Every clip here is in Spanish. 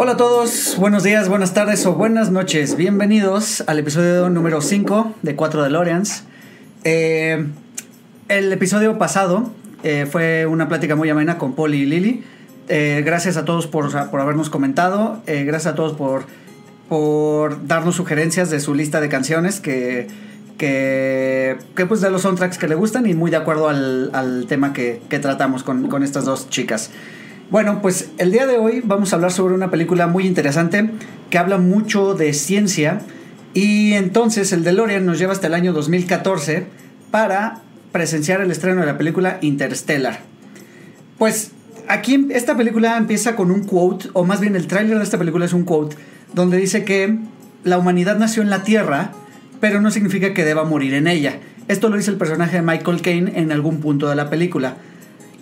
Hola a todos, buenos días, buenas tardes o buenas noches. Bienvenidos al episodio número 5 de 4 de Loreans. Eh, el episodio pasado eh, fue una plática muy amena con Poli y Lili. Eh, gracias a todos por, por habernos comentado. Eh, gracias a todos por, por darnos sugerencias de su lista de canciones que, que, que, pues de los soundtracks que le gustan y muy de acuerdo al, al tema que, que tratamos con, con estas dos chicas. Bueno, pues el día de hoy vamos a hablar sobre una película muy interesante que habla mucho de ciencia y entonces el DeLorean nos lleva hasta el año 2014 para presenciar el estreno de la película Interstellar. Pues aquí esta película empieza con un quote, o más bien el tráiler de esta película es un quote, donde dice que la humanidad nació en la Tierra, pero no significa que deba morir en ella. Esto lo dice el personaje de Michael Caine en algún punto de la película.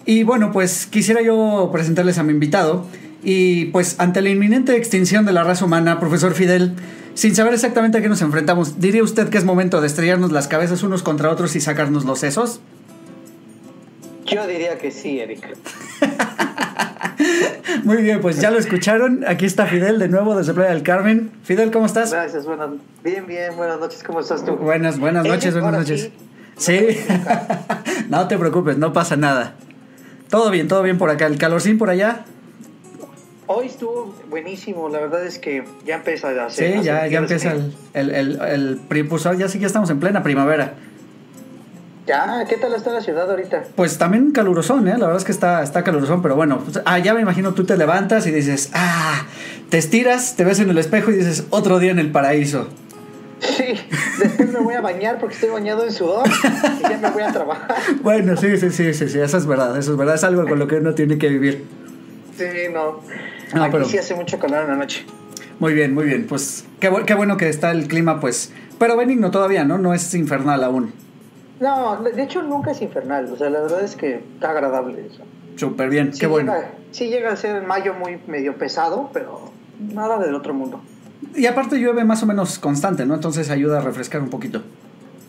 Y bueno, pues quisiera yo presentarles a mi invitado. Y pues ante la inminente extinción de la raza humana, profesor Fidel, sin saber exactamente a qué nos enfrentamos, ¿diría usted que es momento de estrellarnos las cabezas unos contra otros y sacarnos los sesos? Yo diría que sí, Eric. Muy bien, pues ya lo escucharon. Aquí está Fidel de nuevo desde Playa del Carmen. Fidel, ¿cómo estás? Gracias, buenas. Bien, bien, buenas noches, ¿cómo estás tú? Buenas, buenas noches, buenas noches. Sí, sí. no te preocupes, no pasa nada. Todo bien, todo bien por acá. ¿El calorcín por allá? Hoy estuvo buenísimo, la verdad es que ya empieza a hacer. Sí, ya, ya empieza el, el, el, el, ya sí que estamos en plena primavera. Ya, ¿qué tal está la ciudad ahorita? Pues también calurosón, ¿eh? La verdad es que está, está calurosón, pero bueno, pues, ah, ya me imagino tú te levantas y dices, ah, te estiras, te ves en el espejo y dices, otro día en el paraíso. Sí, después me voy a bañar porque estoy bañado en sudor y ya me voy a trabajar. Bueno, sí, sí, sí, sí, sí, eso es verdad, eso es verdad, es algo con lo que uno tiene que vivir. Sí, no. no Aquí pero... sí hace mucho calor en la noche. Muy bien, muy bien, pues qué, qué bueno que está el clima, pues, pero benigno todavía, ¿no? No es infernal aún. No, de hecho nunca es infernal, o sea, la verdad es que está agradable eso. Súper bien, sí qué bueno. Llega, sí llega a ser en mayo muy medio pesado, pero nada del otro mundo. Y aparte llueve más o menos constante, ¿no? Entonces ayuda a refrescar un poquito.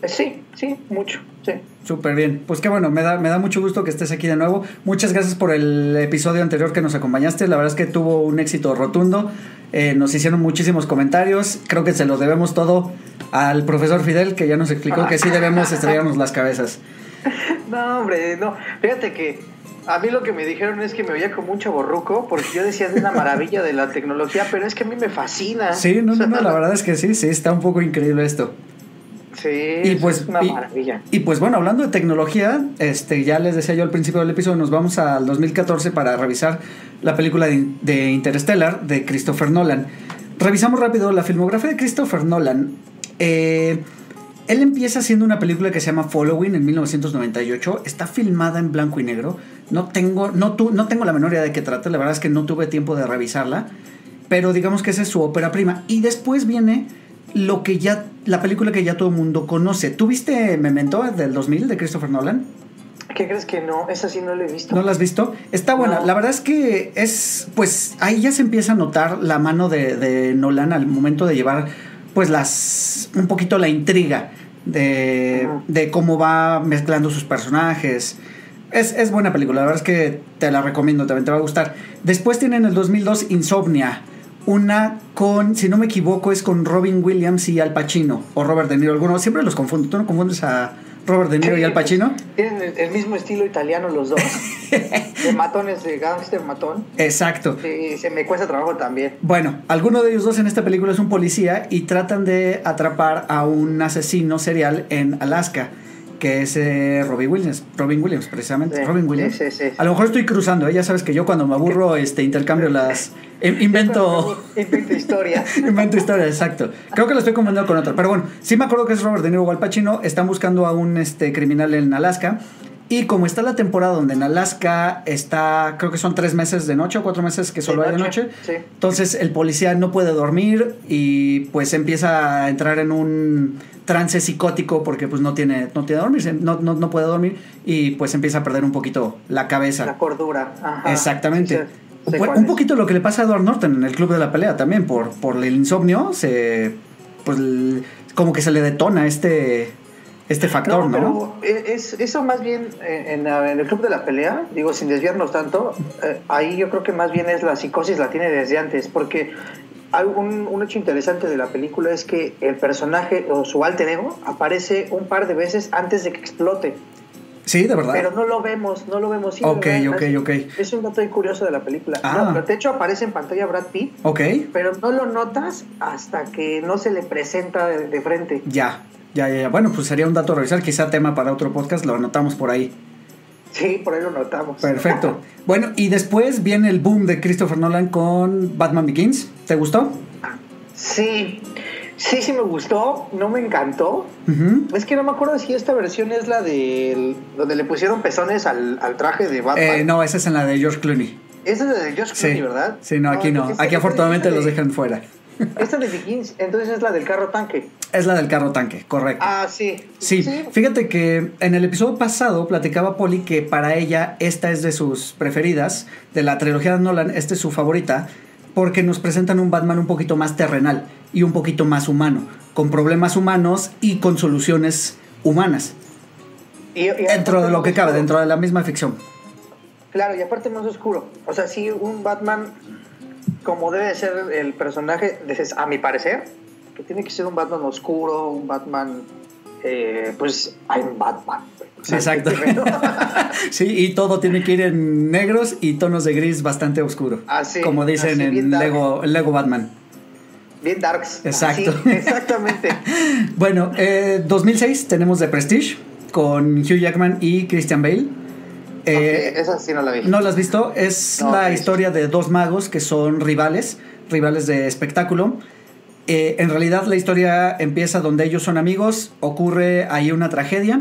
Sí, sí, mucho, sí. Súper bien. Pues qué bueno, me da, me da mucho gusto que estés aquí de nuevo. Muchas gracias por el episodio anterior que nos acompañaste. La verdad es que tuvo un éxito rotundo. Eh, nos hicieron muchísimos comentarios. Creo que se lo debemos todo al profesor Fidel, que ya nos explicó que sí debemos estrellarnos las cabezas. No, hombre, no. Fíjate que a mí lo que me dijeron es que me veía como un chaborruco, porque yo decía de una maravilla de la tecnología, pero es que a mí me fascina. Sí, no, no, no, la verdad es que sí, sí, está un poco increíble esto. Sí, y pues, es una maravilla. Y, y, pues bueno, hablando de tecnología, este, ya les decía yo al principio del episodio, nos vamos al 2014 para revisar la película de, de Interstellar de Christopher Nolan. Revisamos rápido la filmografía de Christopher Nolan. Eh, él empieza haciendo una película que se llama Following en 1998. Está filmada en blanco y negro. No tengo, no, tu, no tengo la menor idea de qué trata. La verdad es que no tuve tiempo de revisarla. Pero digamos que esa es su ópera prima. Y después viene lo que ya, la película que ya todo el mundo conoce. ¿Tú viste Memento del 2000 de Christopher Nolan? ¿Qué crees que no? Esa sí no la he visto. ¿No la has visto? Está buena. No. La verdad es que es, pues ahí ya se empieza a notar la mano de, de Nolan al momento de llevar pues las un poquito la intriga de, de cómo va mezclando sus personajes. Es, es, buena película, la verdad es que te la recomiendo, también te va a gustar. Después tienen el 2002 Insomnia, una con, si no me equivoco, es con Robin Williams y Al Pacino, o Robert De Niro, alguno, siempre los confundo, ¿tú no confundes a Robert De Niro y Al Pacino? Tienen el, el, mismo estilo italiano los dos, de matones, de gangster matón. Exacto. Sí, se me cuesta trabajo también. Bueno, alguno de ellos dos en esta película es un policía y tratan de atrapar a un asesino serial en Alaska que es eh, Robin Williams, Robin Williams precisamente, sí, Robin Williams. Sí, sí, a lo mejor estoy cruzando, ¿eh? ya sabes que yo cuando me aburro este intercambio las invento invento historia. invento historia, exacto. Creo que lo estoy confundiendo con otro, pero bueno, sí me acuerdo que es Robert De Niro o Al Pacino, están buscando a un este criminal en Alaska. Y como está la temporada donde en Alaska está, creo que son tres meses de noche o cuatro meses que solo de hay de noche, noche, sí. entonces el policía no puede dormir y pues empieza a entrar en un trance psicótico porque pues no tiene no tiene dormir no, no, no puede dormir y pues empieza a perder un poquito la cabeza la cordura Ajá. exactamente sí, sí, un poquito lo que le pasa a Edward Norton en el club de la pelea también por por el insomnio se pues como que se le detona este este factor, ¿no? ¿no? Pero es, eso más bien eh, en, en, el club de la pelea, digo, sin desviarnos tanto, eh, ahí yo creo que más bien es la psicosis, la tiene desde antes, porque un, un, hecho interesante de la película es que el personaje o su alter ego aparece un par de veces antes de que explote. Sí, de verdad. Pero no lo vemos, no lo vemos. Sí, ok, ok, ok. Es un dato curioso de la película. Ah. No, de hecho aparece en pantalla Brad Pitt. Ok. Pero no lo notas hasta que no se le presenta de, de frente. Ya, ya, ya, ya. Bueno, pues sería un dato a revisar, quizá tema para otro podcast, lo anotamos por ahí. Sí, por ahí lo notamos. Perfecto. bueno, y después viene el boom de Christopher Nolan con Batman Begins. ¿Te gustó? Sí, sí, sí me gustó. No me encantó. Es que no me acuerdo si esta versión es la de donde le pusieron pezones al, al traje de Batman. Eh, no, esa es en la de George Clooney. Esa es la de George Clooney, sí. ¿verdad? Sí, no, aquí no. Aquí afortunadamente los dejan fuera. Esta de Begins, entonces es la del carro tanque. Es la del carro tanque, correcto. Ah, sí. sí. Sí, fíjate que en el episodio pasado platicaba Polly que para ella esta es de sus preferidas, de la trilogía de Nolan, esta es su favorita, porque nos presentan un Batman un poquito más terrenal y un poquito más humano, con problemas humanos y con soluciones humanas. Y, y dentro de lo que cabe, dentro de la misma ficción. Claro, y aparte más oscuro. O sea, sí, un Batman como debe ser el personaje, a mi parecer, que tiene que ser un Batman oscuro, un Batman, eh, pues hay un Batman. O sea, Exacto. sí, y todo tiene que ir en negros y tonos de gris bastante oscuro. Así, como dicen así, en Lego, Lego Batman. Bien darks. Exacto. Así, exactamente. bueno, eh, 2006 tenemos The Prestige con Hugh Jackman y Christian Bale. Eh, okay, esa sí no la vi. ¿No la has visto? Es no, la okay. historia de dos magos que son rivales, rivales de espectáculo. Eh, en realidad la historia empieza donde ellos son amigos, ocurre ahí una tragedia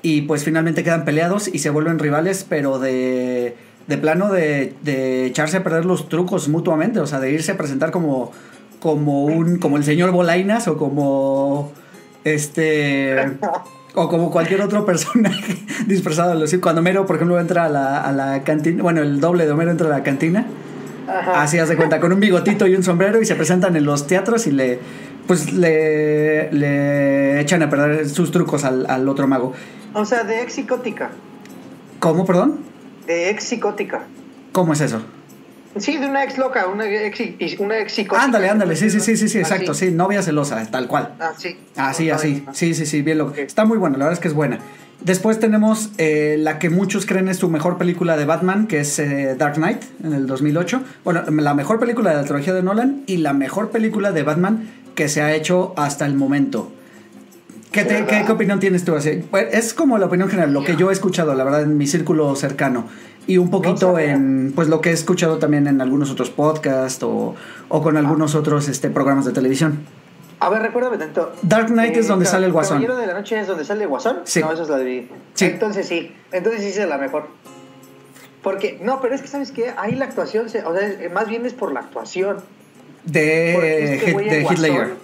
y pues finalmente quedan peleados y se vuelven rivales, pero de, de plano de, de, echarse a perder los trucos mutuamente, o sea, de irse a presentar como, como, un, como el señor Bolainas o como este... O como cualquier otro personaje disfrazado. Cuando Homero, por ejemplo, entra a la, a la cantina, bueno, el doble de Homero entra a la cantina, Ajá. así hace cuenta, con un bigotito y un sombrero y se presentan en los teatros y le, pues le, le echan a perder sus trucos al, al otro mago. O sea, de ex psicótica. ¿Cómo, perdón? De ex psicótica. ¿Cómo es eso? Sí, de una ex loca, una ex, una ex psicótica. Ándale, ándale, sí, sí, sí, sí, sí, exacto, sí, novia celosa, tal cual. Ah, sí. Así, así, sí, sí, sí, bien lo okay. Está muy buena, la verdad es que es buena. Después tenemos eh, la que muchos creen es su mejor película de Batman, que es eh, Dark Knight, en el 2008. Bueno, la mejor película de la trilogía de Nolan y la mejor película de Batman que se ha hecho hasta el momento. ¿Qué, te, ¿qué, ¿qué, opinión tienes tú? Así? Es como la opinión general, lo que yo he escuchado, la verdad, en mi círculo cercano y un poquito en pues lo que he escuchado también en algunos otros podcasts o, o con algunos otros este, programas de televisión. A ver, recuérdame tanto. Dark Knight eh, es donde sale el Guasón. ¿Caballero de la Noche es donde sale el Guasón? Sí. No, eso es la de... Sí. Entonces sí, entonces sí es la mejor. Porque, no, pero es que, ¿sabes qué? Ahí la actuación, se, o sea, más bien es por la actuación. De, este de Ledger.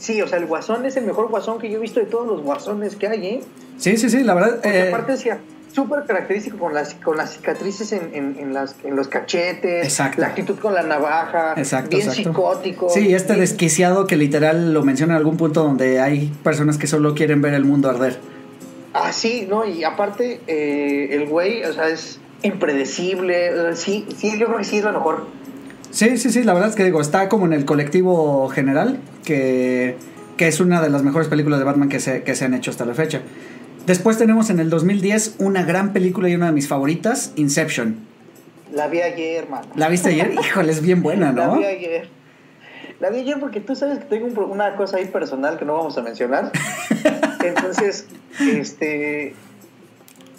Sí, o sea, el Guasón es el mejor Guasón que yo he visto de todos los Guasones que hay, ¿eh? Sí, sí, sí, la verdad. Eh, aparte decía súper característico con las, con las cicatrices en, en, en, las, en los cachetes, exacto. la actitud con la navaja, exacto, bien exacto. psicótico. Sí, este bien... desquiciado que literal lo menciona en algún punto donde hay personas que solo quieren ver el mundo arder. Ah, sí, no, y aparte eh, el güey, o sea, es impredecible, sí, sí, yo creo que sí es lo mejor. Sí, sí, sí, la verdad es que digo, está como en el colectivo general, que, que es una de las mejores películas de Batman que se, que se han hecho hasta la fecha. Después tenemos en el 2010 una gran película y una de mis favoritas, Inception. La vi ayer, man. ¿La viste ayer? Híjole, es bien buena, ¿no? La vi ayer. La vi ayer porque tú sabes que tengo un, una cosa ahí personal que no vamos a mencionar. Entonces, este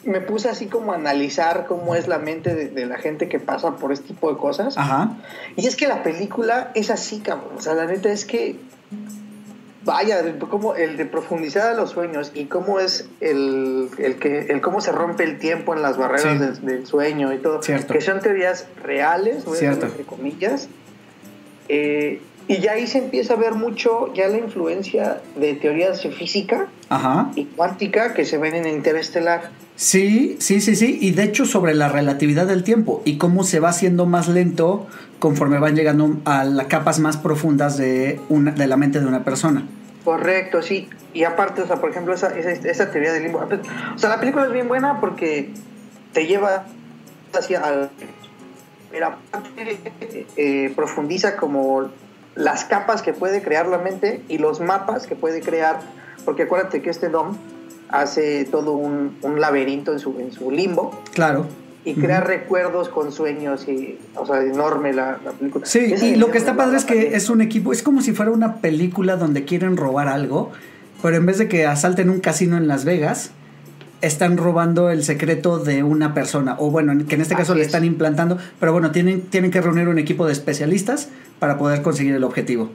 me puse así como a analizar cómo es la mente de, de, la gente que pasa por este tipo de cosas. Ajá. Y es que la película es así, cabrón. O sea, la neta es que vaya, como el de profundizar a los sueños y cómo es el, el que el cómo se rompe el tiempo en las barreras sí. del, del, sueño y todo, Cierto. que son teorías reales, entre comillas. Eh, y ya ahí se empieza a ver mucho ya la influencia de teorías de física Ajá. y cuántica que se ven en Interestelar. Sí, sí, sí, sí. Y de hecho sobre la relatividad del tiempo y cómo se va haciendo más lento conforme van llegando a las capas más profundas de, una, de la mente de una persona. Correcto, sí. Y aparte, o sea, por ejemplo, esa, esa, esa teoría del limbo. O sea, la película es bien buena porque te lleva hacia al eh, profundiza como las capas que puede crear la mente y los mapas que puede crear, porque acuérdate que este Dom hace todo un, un laberinto en su, en su limbo. Claro. Y crea recuerdos con sueños y, o sea, enorme la, la película. Sí, Esa y lo que está padre es que también. es un equipo, es como si fuera una película donde quieren robar algo, pero en vez de que asalten un casino en Las Vegas, están robando el secreto de una persona, o bueno, que en este caso Así le es. están implantando, pero bueno, tienen, tienen que reunir un equipo de especialistas para poder conseguir el objetivo.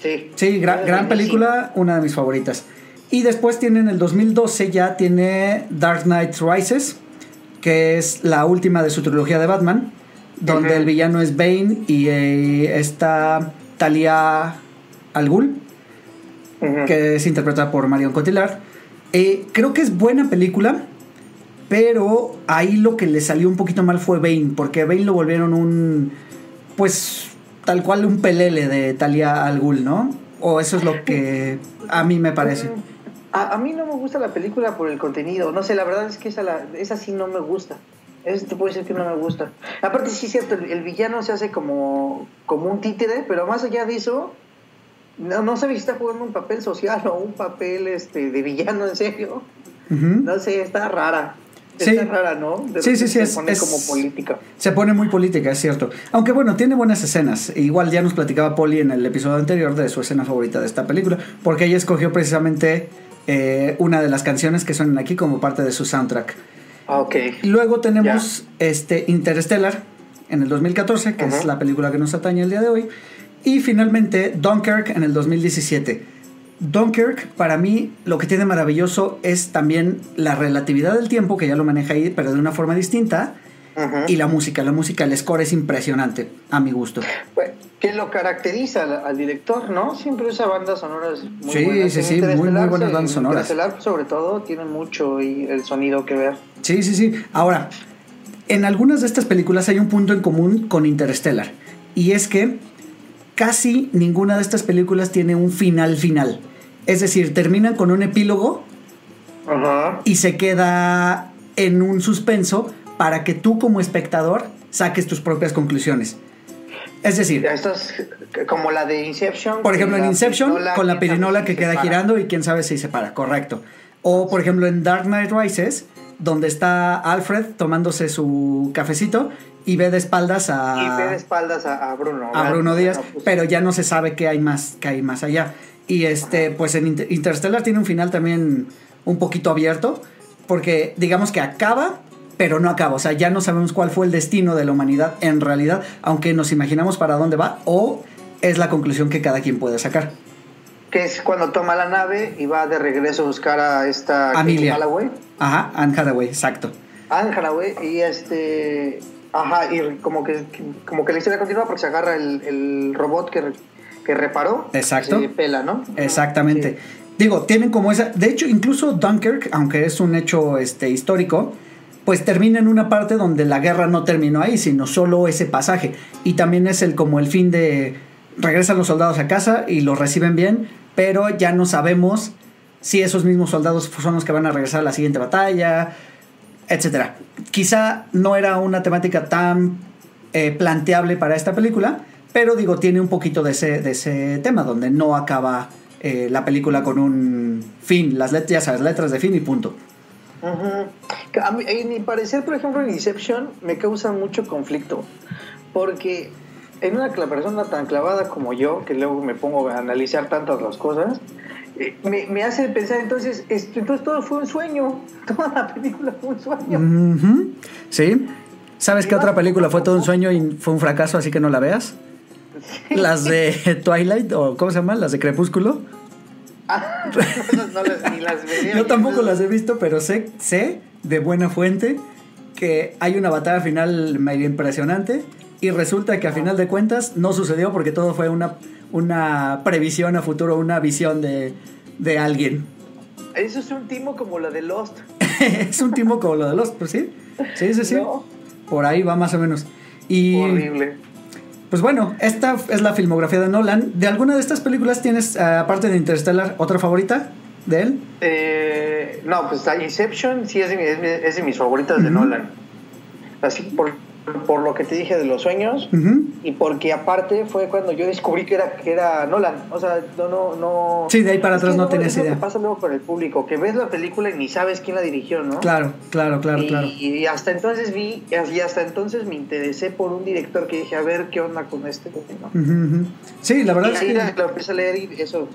Sí, Sí, gra- Es gran buenísimo. película, una de mis favoritas. Y después tienen el 2012 ya tiene Dark Knight Rises, que es la última de su trilogía de Batman, donde el villano es Bane y eh, está Talia Al Ghul, Ujú. que es interpretada por Marion Cotillard. Eh, creo que es buena película, pero ahí lo que le salió un poquito mal fue Bane, porque Bane lo volvieron un, pues, tal cual un pelele de Talia Al Ghul, ¿no? O eso es lo que a mí me parece. A, a mí no me gusta la película por el contenido. No sé, la verdad es que esa, la, esa sí no me gusta. Eso te puede decir que no me gusta. Aparte, sí es cierto, el, el villano se hace como, como un títere, pero más allá de eso, no, no sé si está jugando un papel social o un papel este, de villano, en serio. No sé, está rara. Sí. Está rara, ¿no? De Sí, sí, sí, repente es- Se pone es- como política. Se pone muy política, es cierto. Aunque bueno, tiene buenas escenas. Igual ya nos platicaba Polly en el episodio anterior de su escena favorita de esta película, porque ella escogió precisamente eh, una de las canciones que suenan aquí como parte de su soundtrack. Ah, ok. Luego tenemos este Interstellar en el 2014, que es Ujú. la película que nos atañe el día de hoy. Y finalmente Dunkirk en el 2017. Dunkirk, para mí, lo que tiene maravilloso es también la relatividad del tiempo, que ya lo maneja ahí, pero de una forma distinta. Y la música, la música, el score es impresionante, a mi gusto. Pues, que lo caracteriza al, al director, ¿no? Siempre usa bandas sonoras muy Sí, buenas. sí, En sí, muy, muy buenas sí, bandas sonoras. Interestelar, sobre todo, tiene mucho y el sonido que ver. Sí, sí, sí. Ahora, en algunas de estas películas hay un punto en común con Interstellar. Y es que casi ninguna de estas películas tiene un final final. Es decir, terminan con un epílogo y se queda en un suspenso para que tú como espectador saques tus propias conclusiones. Es decir, Esto es como la de Inception. por ejemplo, en Inception, pirinola, con la pirinola que se queda girando y quién sabe si se para, correcto. O, por ejemplo, en Dark Knight Rises, donde está Alfred tomándose su cafecito y ve de espaldas a, Y ve de espaldas a, a Bruno. a Bruno Díaz, Bueno, pues, pero ya no se sabe qué hay más, qué hay más allá. Y este, pues en Inter- Interstellar tiene un final también un poquito abierto, porque digamos que acaba, pero no acaba. O sea, ya no sabemos cuál fue el destino de la humanidad en realidad, aunque nos imaginamos para dónde va, o es la conclusión que cada quien puede sacar. Que es cuando toma la nave y va de regreso a buscar a esta Amelia. Ajá, Anne Hathaway, exacto. Anne Hathaway, y este. Ajá, y como que, como que la historia continúa porque se agarra el, el robot que, que reparó. Exacto. Se pela, ¿no? Exactamente. Sí. Digo, tienen como esa. De hecho, incluso Dunkirk, aunque es un hecho este, histórico, pues termina en una parte donde la guerra no terminó ahí, sino solo ese pasaje. Y también es el como el fin de. Regresan los soldados a casa y los reciben bien, pero ya no sabemos si esos mismos soldados son los que van a regresar a la siguiente batalla, etcétera. Quizá no era una temática tan eh, planteable para esta película, pero digo, tiene un poquito de ese, de ese tema, donde no acaba eh, la película con un fin, las letras, ya sabes, letras de fin y punto. Ujú. Que a mí- en mi parecer, por ejemplo, en Inception me causa mucho conflicto. Porque en una persona tan clavada como yo, que luego me pongo a analizar tantas las cosas, me, me hace pensar entonces, esto- entonces todo fue un sueño. Toda la película fue un sueño. Sí. ¿Sabes qué otra película fue todo un sueño y fue un fracaso, así que no la veas? Las de Twilight, o ¿cómo se llama? Las de Crepúsculo. Ah, no ni las. Yo tampoco las he visto, pero sé, sé de buena fuente que hay una batalla final medio impresionante y resulta que a final de cuentas no sucedió porque todo fue una, una previsión a futuro, una visión de, de alguien. Eso es un timo como la de Lost. es un timo como lo de los, pues sí, sí, sí, sí. ¿no? Por ahí va más o menos. Y, Horrible. Pues bueno, esta es la filmografía de Nolan. ¿De alguna de estas películas tienes, eh, aparte de Interstellar, otra favorita de él? Eh, no, pues Inception sí es de, es de mis favoritas de Nolan. Así por por lo que te dije de los sueños y porque aparte fue cuando yo descubrí que era que era Nolan. O sea no no no. Sí de ahí para atrás no, tenías idea. pasa luego con el público que ves la película y ni sabes quién la dirigió no claro claro claro y, claro. y hasta entonces vi y hasta entonces me interesé por un director que dije a ver qué onda con este ¿no? sí la verdad y es que lo empecé a leer y eso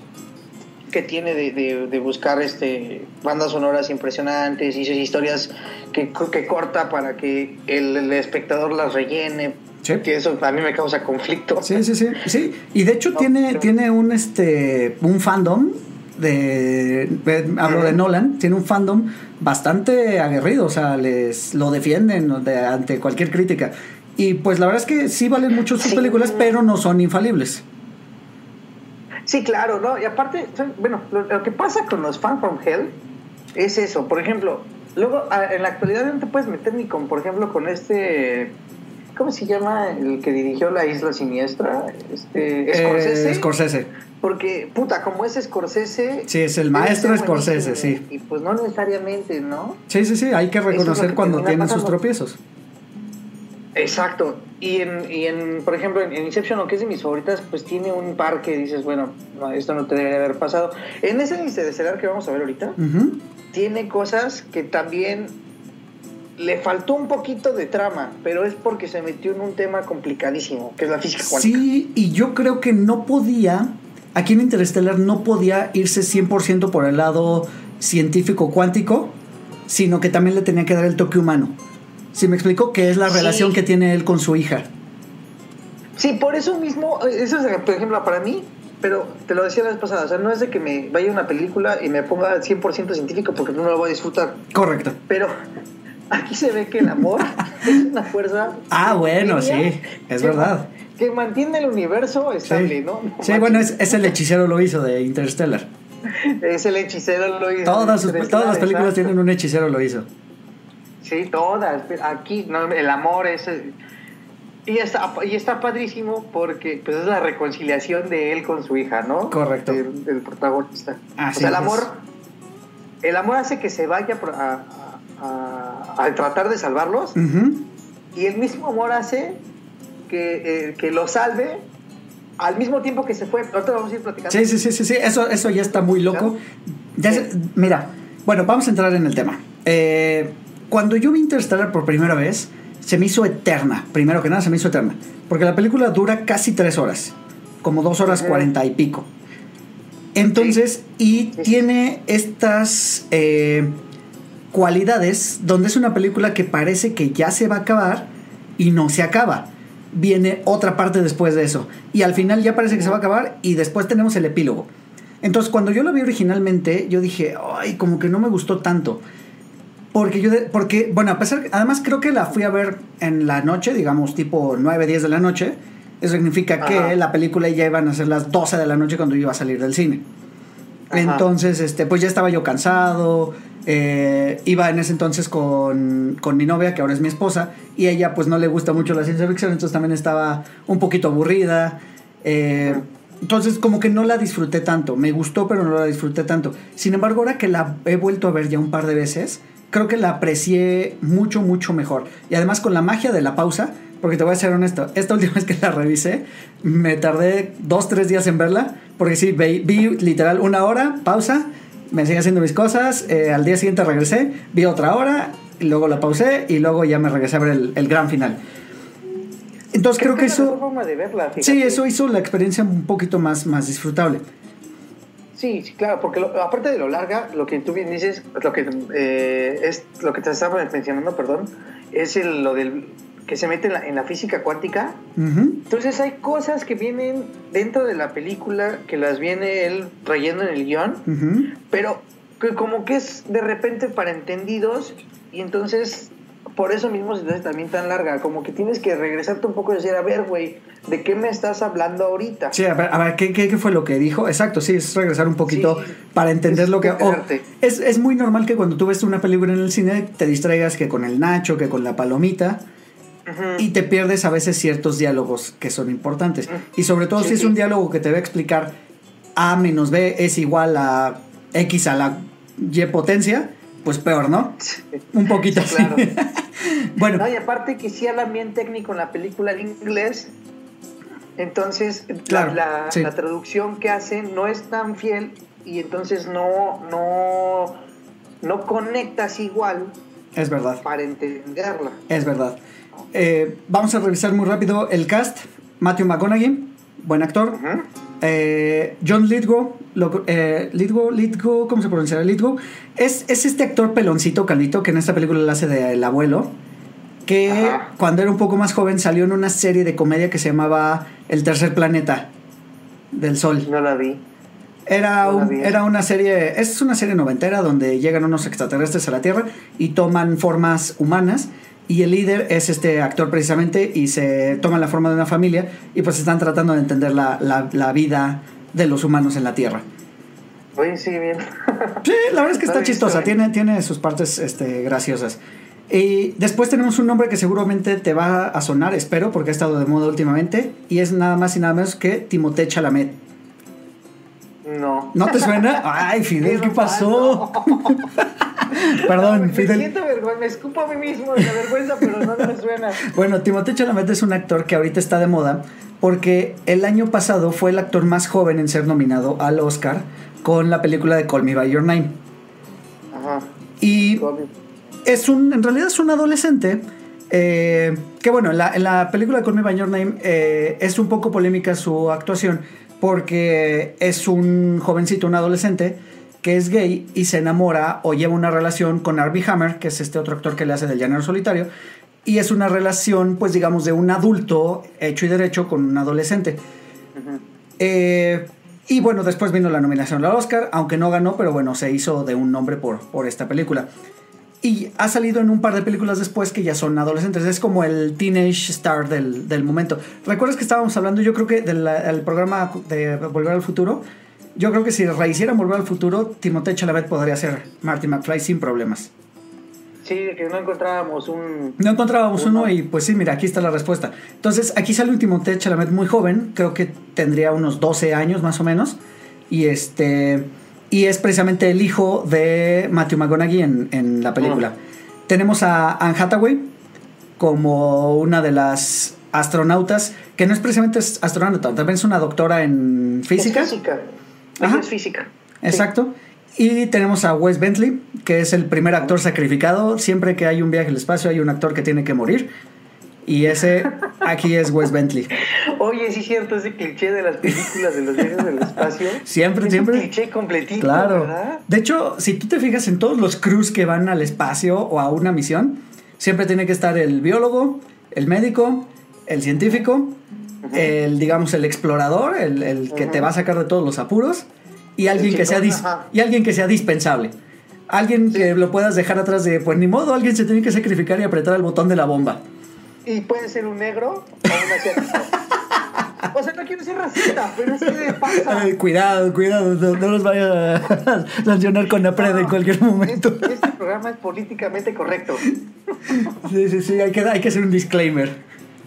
que tiene de, de, buscar este bandas sonoras impresionantes y historias que, que corta para que el, el espectador las rellene que eso a mí me causa conflicto. Sí sí sí sí. Y de hecho tiene tiene un este un fandom de hablo de Nolan tiene un fandom bastante aguerrido o sea les lo defienden ante cualquier crítica. Y pues la verdad es que sí valen mucho sus películas pero no son infalibles Sí, claro, ¿no? Y aparte, bueno, lo, que pasa con los fans from Hell es eso. Por ejemplo, luego en la actualidad no te puedes meter ni con, por ejemplo, con este. ¿Cómo se llama el que dirigió La Isla Siniestra? Este, Scorsese. Eh, Scorsese. Porque, puta, como es Scorsese. Sí, es el maestro Scorsese, sí. Y pues no necesariamente, ¿no? Sí, sí, sí, hay que reconocer cuando tiene sus tropiezos. Exacto. Y en, y en, por ejemplo, en, Inception, aunque es de mis favoritas, pues tiene un par que dices, bueno, esto no te debería haber pasado. En ese celular que vamos a ver ahorita, tiene cosas que también le faltó un poquito de trama, pero es porque se metió en un tema complicadísimo, que es la física cuántica. Sí, y yo creo que no podía, aquí en Interstellar no podía irse 100% por el lado científico cuántico, sino que también le tenía que dar el toque humano. Si me explico, que es la relación que tiene él con su hija. Sí, por eso mismo, eso es, por ejemplo, para mí, pero te lo decía la vez pasada, o sea, no es de que me vaya una película y me ponga 100% científico porque no lo voy a disfrutar. Correcto. Pero aquí se ve que el amor es una fuerza. Ah, bueno, sí, es verdad. Que mantiene el universo estable, ¿no? Sí, bueno, es, el hechicero lo hizo de Interstellar. es el hechicero lo hizo. Todas, todas las películas tienen un hechicero lo hizo. Sí, todas. Aquí no, el amor es... Y está, y está padrísimo porque pues, es la reconciliación de él con su hija, ¿no? Correcto. El, protagonista. o sea, el amor, el amor hace que se vaya a, tratar de salvarlos y el mismo amor hace que, eh, que lo salve al mismo tiempo que se fue. Ahorita vamos a ir platicando. Sí, sí, sí, sí, Eso, eso ya está muy loco. Ya mira, bueno, vamos a entrar en el tema. Eh, cuando yo vi Interstellar por primera vez, se me hizo eterna. Primero que nada, se me hizo eterna. Porque la película dura casi tres horas. Como dos horas cuarenta y pico. Entonces, y tiene estas eh, cualidades donde es una película que parece que ya se va a acabar y no se acaba. Viene otra parte después de eso. Y al final ya parece que se va a acabar y después tenemos el epílogo. Entonces, cuando yo lo vi originalmente, yo dije, ay, como que no me gustó tanto. Porque yo, porque, bueno, a pesar, además creo que la fui a ver en la noche, digamos tipo 9, 10 de la noche. Eso significa que la película ya iban a ser las 12 de la noche cuando yo iba a salir del cine. Entonces, este, pues ya estaba yo cansado. Eh, iba en ese entonces con, con, mi novia, que ahora es mi esposa, y ella pues no le gusta mucho la ciencia ficción, entonces también estaba un poquito aburrida. Eh, entonces como que no la disfruté tanto, me gustó pero no la disfruté tanto. Sin embargo, ahora que la he vuelto a ver ya un par de veces, creo que la aprecié mucho, mucho mejor. Y además con la magia de la pausa, porque te voy a ser honesto, esta última vez que la revisé, me tardé dos, tres días en verla, porque sí, vi, literal una hora, pausa, me seguí haciendo mis cosas, eh, al día siguiente regresé, vi otra hora, y luego la pausé y luego ya me regresé a ver el, gran final. Entonces creo, que, eso... sí, eso hizo la experiencia un poquito más, más disfrutable. Sí, sí, claro, porque aparte de lo larga, lo que tú bien dices, lo que eh, es lo que te estaba mencionando, perdón, es el, lo del que se mete en la, física cuántica. Entonces hay cosas que vienen dentro de la película que las viene él trayendo en el guion, pero que como que es de repente para entendidos y entonces por eso mismo se hace también tan larga, como que tienes que regresarte un poco y decir, a ver, güey, ¿de qué me estás hablando ahorita? Sí, a ver, a ver ¿qué, ¿qué, fue lo que dijo? Exacto, sí, es regresar un poquito para entender lo que... es, es muy normal que cuando tú ves una película en el cine te distraigas que con el nacho, que con la palomita, y te pierdes a veces ciertos diálogos que son importantes. Y sobre todo si es un diálogo que te va a explicar A menos B es igual a X a la Y potencia, pues peor, ¿no? Un poquito así. bueno. y aparte que sí hablan bien técnico en la película en inglés, entonces la, traducción que hacen no es tan fiel y entonces no, no, no conectas igual. Es verdad. Para entenderla. Es verdad. Eh, vamos a revisar muy rápido el cast. Matthew McConaughey, buen actor. Eh, John Lithgow, eh, Lithgow, ¿cómo se pronuncia? Lithgow. Es, es este actor peloncito, calito, que en esta película le hace de el abuelo. Que cuando era un poco más joven salió en una serie de comedia que se llamaba El tercer planeta del sol. No la vi. Era, era una serie, es una serie noventera donde llegan unos extraterrestres a la Tierra y toman formas humanas y el líder es este actor precisamente y se toma la forma de una familia y pues están tratando de entender la, la, vida de los humanos en la Tierra. Oye, sí, bien. sí, la verdad es que está chistosa, tiene, tiene sus partes este, graciosas. Y después tenemos un nombre que seguramente te va a sonar, espero, porque ha estado de moda últimamente, y es nada más y nada menos que Timothée Chalamet. No. ¿No te suena? Ay, Fidel, ¿qué pasó? Perdón, me Fidel. Siento vergüenza, me escupo a mí mismo de la vergüenza, pero no me suena. Bueno, Timothée Chalamet es un actor que ahorita está de moda porque el año pasado fue el actor más joven en ser nominado al Oscar con la película de Call Me By Your Name. Ajá. Y es un, en realidad es un adolescente eh, que bueno, en la, película de Call Me By Your Name eh, es un poco polémica su actuación porque es un jovencito, un adolescente que es gay y se enamora o lleva una relación con Arby Hammer, que es este otro actor que le hace del llanero solitario, y es una relación, pues digamos, de un adulto hecho y derecho con un adolescente. Eh, y bueno, después vino la nominación al Oscar, aunque no ganó, pero bueno, se hizo de un nombre por, por esta película. Y ha salido en un par de películas después que ya son adolescentes. Es como el teenage star del, del momento. ¿Recuerdas que estábamos hablando, yo creo que del programa de Volver al Futuro? Yo creo que si rehicieran Volver al Futuro, Timothée Chalamet podría ser Marty McFly sin problemas. Sí, que no encontrábamos un... No encontrábamos uno, y pues sí, mira, aquí está la respuesta. Entonces, aquí sale un Timothée Chalamet muy joven, creo que tendría unos 12 años más o menos, y este... Y es precisamente el hijo de Matthew McConaughey en, la película. Ah. Tenemos a Anne Hathaway como una de las astronautas, que no es precisamente astronauta, también es una doctora en física. física. Es física. Exacto. Y tenemos a Wes Bentley, que es el primer actor sacrificado. Siempre que hay un viaje al espacio hay un actor que tiene que morir. Y ese aquí es Wes Bentley. Oye, sí es cierto, ese cliché de las películas de los viajes del espacio. Siempre, siempre. Un cliché completito, claro. De hecho, si tú te fijas en todos los crews que van al espacio o a una misión, siempre tiene que estar el biólogo, el médico, el científico el, digamos, el explorador, el, que te va a sacar de todos los apuros, y alguien, que sea y alguien que sea dispensable. Alguien que lo puedas dejar atrás de, pues ni modo, alguien se tiene que sacrificar y apretar el botón de la bomba. Y puede ser un negro o un asiático. O sea, no quiero ser racista, pero es que de pasa. cuidado, cuidado, no, los vaya a sancionar con la pred en cualquier momento. Este, este, programa es políticamente correcto. Sí, sí, sí, hay que, hay que hacer un disclaimer.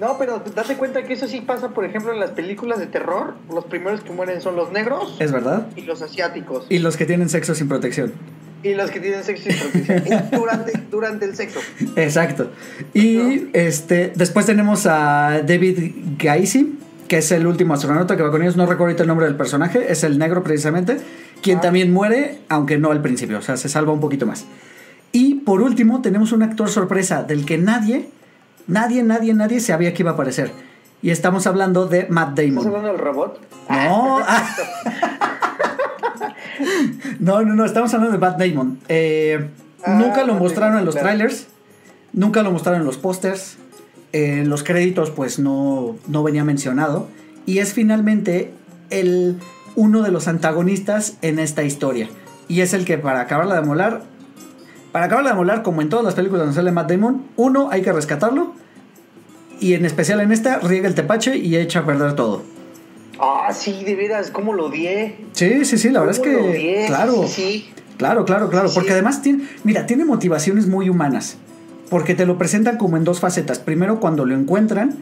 No, pero date cuenta que eso sí pasa, por ejemplo, en las películas de terror. Los primeros que mueren son los negros. Es verdad. Y los asiáticos. Y los que tienen sexo sin protección. Y los que tienen sexo sin protección. durante, durante el sexo. Exacto. Y este después tenemos a David Gacy, que es el último astronauta que va con ellos. No recuerdo ahorita el nombre del personaje. Es el negro precisamente. Quien ah. también muere, aunque no al principio. O sea, se salva un poquito más. Y por último, tenemos un actor sorpresa del que nadie Nadie, nadie, nadie sabía que iba a aparecer. Y estamos hablando de Matt Damon. ¿Estás hablando del robot? No. no, no, no, estamos hablando de Matt Damon. Eh, ah, nunca lo mostraron en los trailers, nunca lo mostraron en los pósters. En los créditos, pues no, no venía mencionado. Y es finalmente el, uno de los antagonistas en esta historia. Y es el que, para acabarla de molar, para acabarla de molar, como en todas las películas donde sale Matt Damon, uno, hay que rescatarlo. Y en especial en esta, riega el tepache y echa a perder todo. Ah, sí, de veras, ¿cómo lo odié? Sí, sí, sí, la verdad es que. Claro. Sí, Claro, claro, claro. porque además tiene. Mira, tiene motivaciones muy humanas. porque te lo presentan como en dos facetas. Primero cuando lo encuentran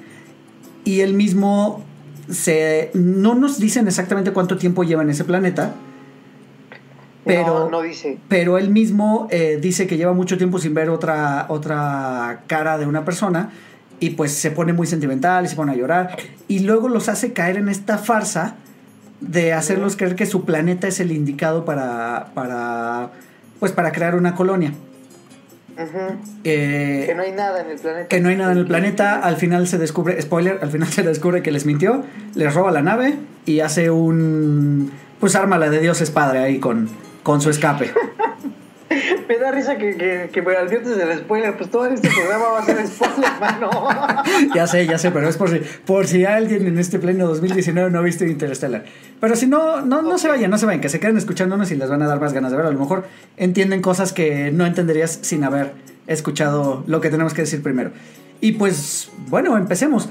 y él mismo se no nos dicen exactamente cuánto tiempo lleva en ese planeta. Pero, no, no dice. pero él mismo eh, dice que lleva mucho tiempo sin ver otra, otra cara de una persona y pues se pone muy sentimental y se pone a llorar y luego los hace caer en esta farsa de hacerlos creer que su planeta es el indicado para, para pues para crear una colonia. Eh, Que no hay nada en el planeta. que no hay nada en el planeta, al final se descubre, spoiler, al final se descubre que les mintió, les roba la nave y hace un, pues arma la de Dios es padre ahí con, con su escape. Me da risa que, que, que me adviertes del spoiler. Pues todo este programa va a ser spoiler, mano. ya sé, ya sé, pero es por si, por si alguien en este pleno 2019 no ha visto Interstellar. Pero si no, no, no se vayan, no se vayan, que se queden escuchándonos y les van a dar más ganas de ver. A lo mejor entienden cosas que no entenderías sin haber escuchado lo que tenemos que decir primero. Y pues, bueno, empecemos.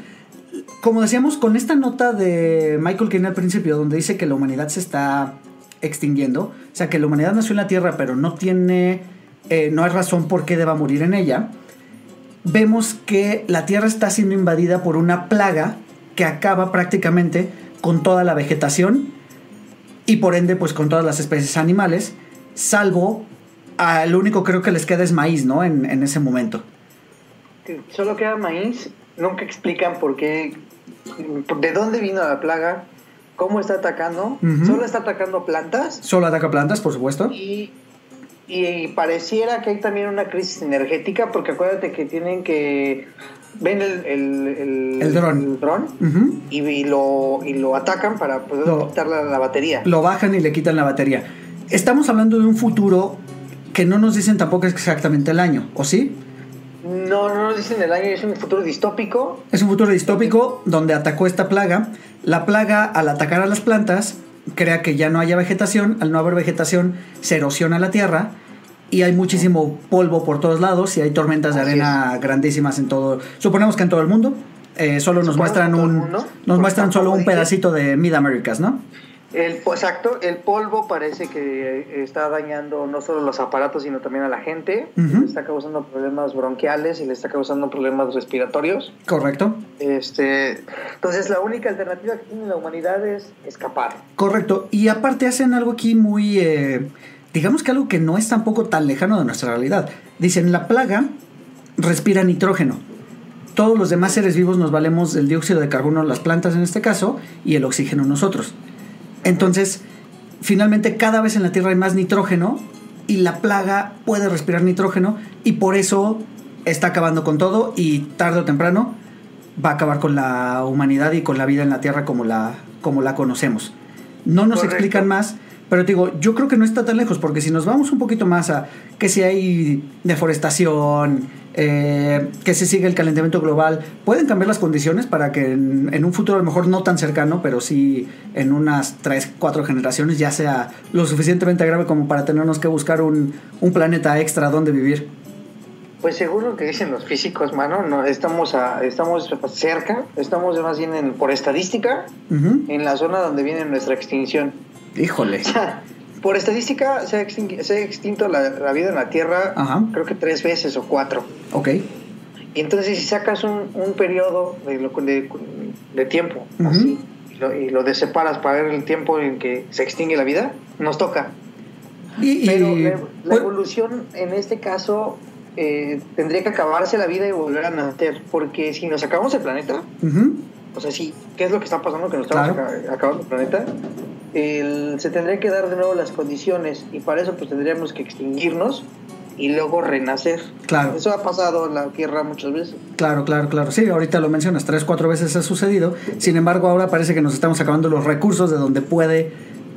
Como decíamos, con esta nota de Michael Caine al principio, donde dice que la humanidad se está extinguiendo, o sea, que la humanidad nació en la Tierra, pero no tiene, eh, no hay razón por qué deba morir en ella, vemos que la Tierra está siendo invadida por una plaga que acaba prácticamente con toda la vegetación y por ende pues con todas las especies animales, salvo al único creo que les queda es maíz, ¿no? En, en ese momento. Solo queda maíz. Nunca explican por qué. ¿De dónde vino la plaga? ¿Cómo está atacando? Solo está atacando plantas. Solo ataca plantas, por supuesto. Y, y pareciera que hay también una crisis energética, porque acuérdate que tienen que. Ven el, el, el, El dron. dron y, y lo, y lo atacan para poder Lo- quitar la, la batería. Lo bajan y le quitan la batería. Estamos hablando de un futuro que no nos dicen tampoco exactamente el año, ¿o sí? No, no nos dicen el año, es un futuro distópico. Es un futuro distópico donde atacó esta plaga. La plaga, al atacar a las plantas, crea que ya no haya vegetación. Al no haber vegetación, se erosiona la tierra y hay muchísimo polvo por todos lados y hay tormentas de Así arena grandísimas en todo. Suponemos que en todo el mundo. Eh, solo nos muestran un, nos muestran solo un pedacito de Mid Americas, ¿no? El, exacto, el polvo parece que eh, está dañando no solo los aparatos, sino también a la gente. Le está causando problemas bronquiales y le está causando problemas respiratorios. Correcto. Este, entonces, la única alternativa que tiene la humanidad es escapar. Correcto. Y aparte hacen algo aquí muy, eh, digamos que algo que no es tampoco tan lejano de nuestra realidad. Dicen, la plaga respira nitrógeno. Todos los demás seres vivos nos valemos del dióxido de carbono, las plantas en este caso, y el oxígeno nosotros. Entonces, finalmente cada vez en la Tierra hay más nitrógeno y la plaga puede respirar nitrógeno y por eso está acabando con todo y tarde o temprano va a acabar con la humanidad y con la vida en la Tierra como la, como la conocemos. No nos Correcto. explican más, pero te digo, yo creo que no está tan lejos, porque si nos vamos un poquito más a que si hay deforestación, eh, que se sigue el calentamiento global, pueden cambiar las condiciones para que en, en un futuro a lo mejor no tan cercano, pero sí en unas 3, 4 generaciones ya sea lo suficientemente grave como para tenernos que buscar un, un planeta extra donde vivir. Pues seguro que dicen los físicos, mano, no, estamos, a, estamos cerca, estamos más bien en- por estadística en la zona donde viene nuestra extinción. Híjole. O sea, por estadística se ha, extingui- se ha extinto la, la vida en la Tierra Ajá. creo que tres veces o cuatro. Ok. Y entonces si sacas un, un periodo de, de- de tiempo así, y, lo, y lo deseparas para ver el tiempo en que se extingue la vida, nos toca. Y, y- Pero la, la pues, evolución en este caso eh, tendría que acabarse la vida y volver a nacer. Porque si nos acabamos el planeta, o sea, sí, ¿qué es lo que está pasando? Que nos estamos Claro. acabando el planeta. El- se tendrían que dar de nuevo las condiciones y para eso pues tendríamos que extinguirnos y luego renacer. Claro. Eso ha pasado en la Tierra muchas veces. Claro, claro, claro. Sí, ahorita lo mencionas, tres, cuatro veces ha sucedido. Sin embargo, ahora parece que nos estamos acabando los recursos de donde puede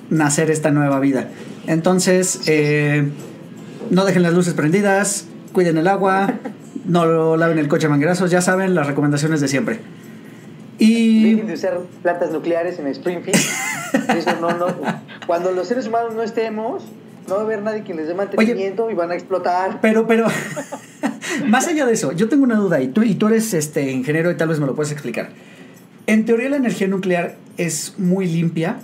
nacer esta nueva vida. Entonces, eh, no dejen las luces prendidas, cuiden el agua, no lo laven el coche a manguerazos, ya saben las recomendaciones de siempre. Y Dejen de usar plantas nucleares en Springfield. Eso no, no. Cuando los seres humanos no estemos, no va a haber nadie que les dé mantenimiento y van a explotar. Pero, pero, más allá de eso, yo tengo una duda y tú, y tú eres este, ingeniero y tal vez me lo puedes explicar. En teoría la energía nuclear es muy limpia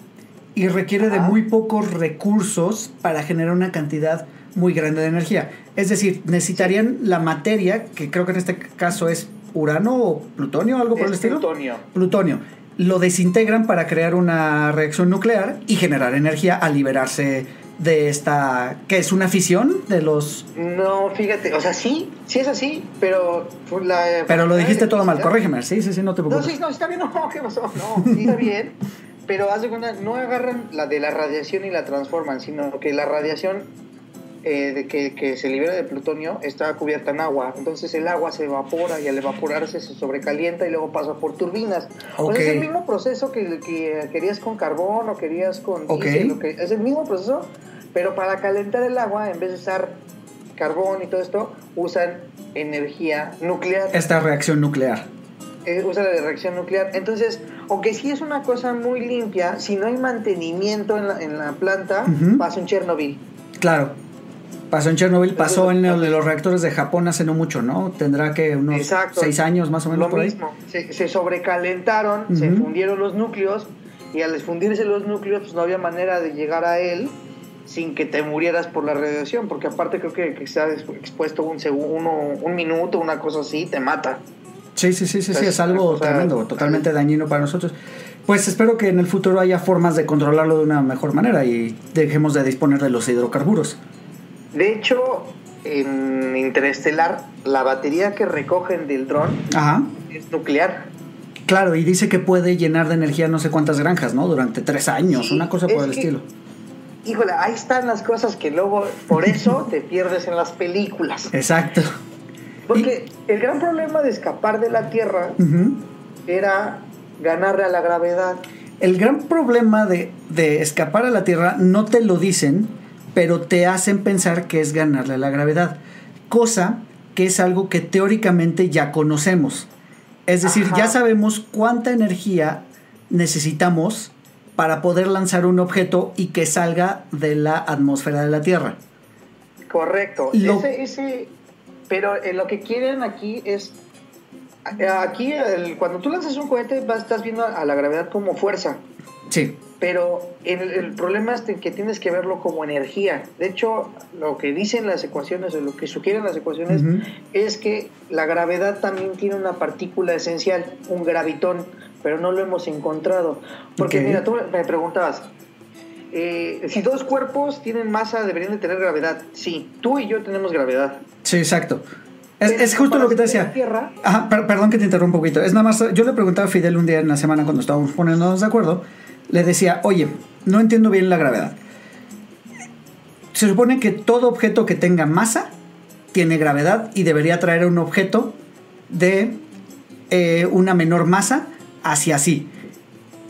y requiere de muy pocos recursos para generar una cantidad muy grande de energía. Es decir, necesitarían la materia, que creo que en este caso es urano o plutonio, algo por Es el estilo. plutonio. Plutonio. Lo desintegran para crear una reacción nuclear y generar energía al liberarse de esta, que es una fisión de los... No, fíjate, o sea, sí, sí es así, pero la... Pero lo dijiste todo mal, corrígeme. Sí, sí, sí, no te No, preocupes. sí, no, está bien, no, ¿qué pasó? No, sí está bien, pero haz de cuenta, no agarran la de la radiación y la transforman, sino que la radiación eh, de que, que se libera de plutonio está cubierta en agua, entonces el agua se evapora y al evaporarse se sobrecalienta y luego pasa por turbinas. O sea, es el mismo proceso que, que querías con carbón o querías con Ok. diésel, o que- es el mismo proceso, pero para calentar el agua, en vez de usar carbón y todo esto, usan energía nuclear Esta reacción nuclear. eh, usa la reacción nuclear. Entonces, aunque sí es una cosa muy limpia, si no hay mantenimiento en la, en la planta, pasa un Chernobyl. Claro. Pasó en Chernobyl, pasó en el los reactores de Japón hace no mucho, ¿no? Tendrá que unos Exacto. seis años más o menos Lo por ahí. mismo, se, se sobrecalentaron, se fundieron los núcleos y al fundirse los núcleos, pues no había manera de llegar a él sin que te murieras por la radiación, porque aparte creo que, que se ha expuesto un, segundo, un minuto, una cosa así, te mata. Sí, sí, sí, sí, sí, es algo o sea, tremendo, totalmente dañino para nosotros. Pues espero que en el futuro haya formas de controlarlo de una mejor manera y dejemos de disponer de los hidrocarburos. De hecho, en Interestelar, la batería que recogen del dron Ajá. es nuclear. Claro, y dice que puede llenar de energía no sé cuántas granjas, ¿no? Durante tres años, Sí, una cosa por el que- estilo. Híjole, ahí están las cosas que luego, por eso te pierdes en las películas. Exacto. Porque el gran problema de escapar de la Tierra era ganarle a la gravedad. El gran problema de, de escapar a la Tierra no te lo dicen, pero te hacen pensar que es ganarle a la gravedad. Cosa que es algo que teóricamente ya conocemos. Es decir, Ajá. ya sabemos cuánta energía necesitamos para poder lanzar un objeto y que salga de la atmósfera de la Tierra. Correcto. Lo- Ese, ese, pero eh, lo que quieren aquí es. eh, Aquí, el- cuando tú lanzas un cohete, vas- estás viendo a la gravedad como fuerza. Sí, Pero el, el problema es que tienes que verlo como energía. De hecho, lo que dicen las ecuaciones o lo que sugieren las ecuaciones es que la gravedad también tiene una partícula esencial, un gravitón, pero no lo hemos encontrado. Porque mira, tú me preguntabas, eh, si dos cuerpos tienen masa, deberían de tener gravedad. Sí, tú y yo tenemos gravedad. sí, exacto. Es, justo lo que te decía. Ajá, per- perdón que te interrumpa un poquito. Es nada más, yo le preguntaba a Fidel un día en la semana cuando estábamos poniéndonos de acuerdo, le decía, oye, no entiendo bien la gravedad. Se supone que todo objeto que tenga masa tiene gravedad y debería traer un objeto de eh, una menor masa hacia así.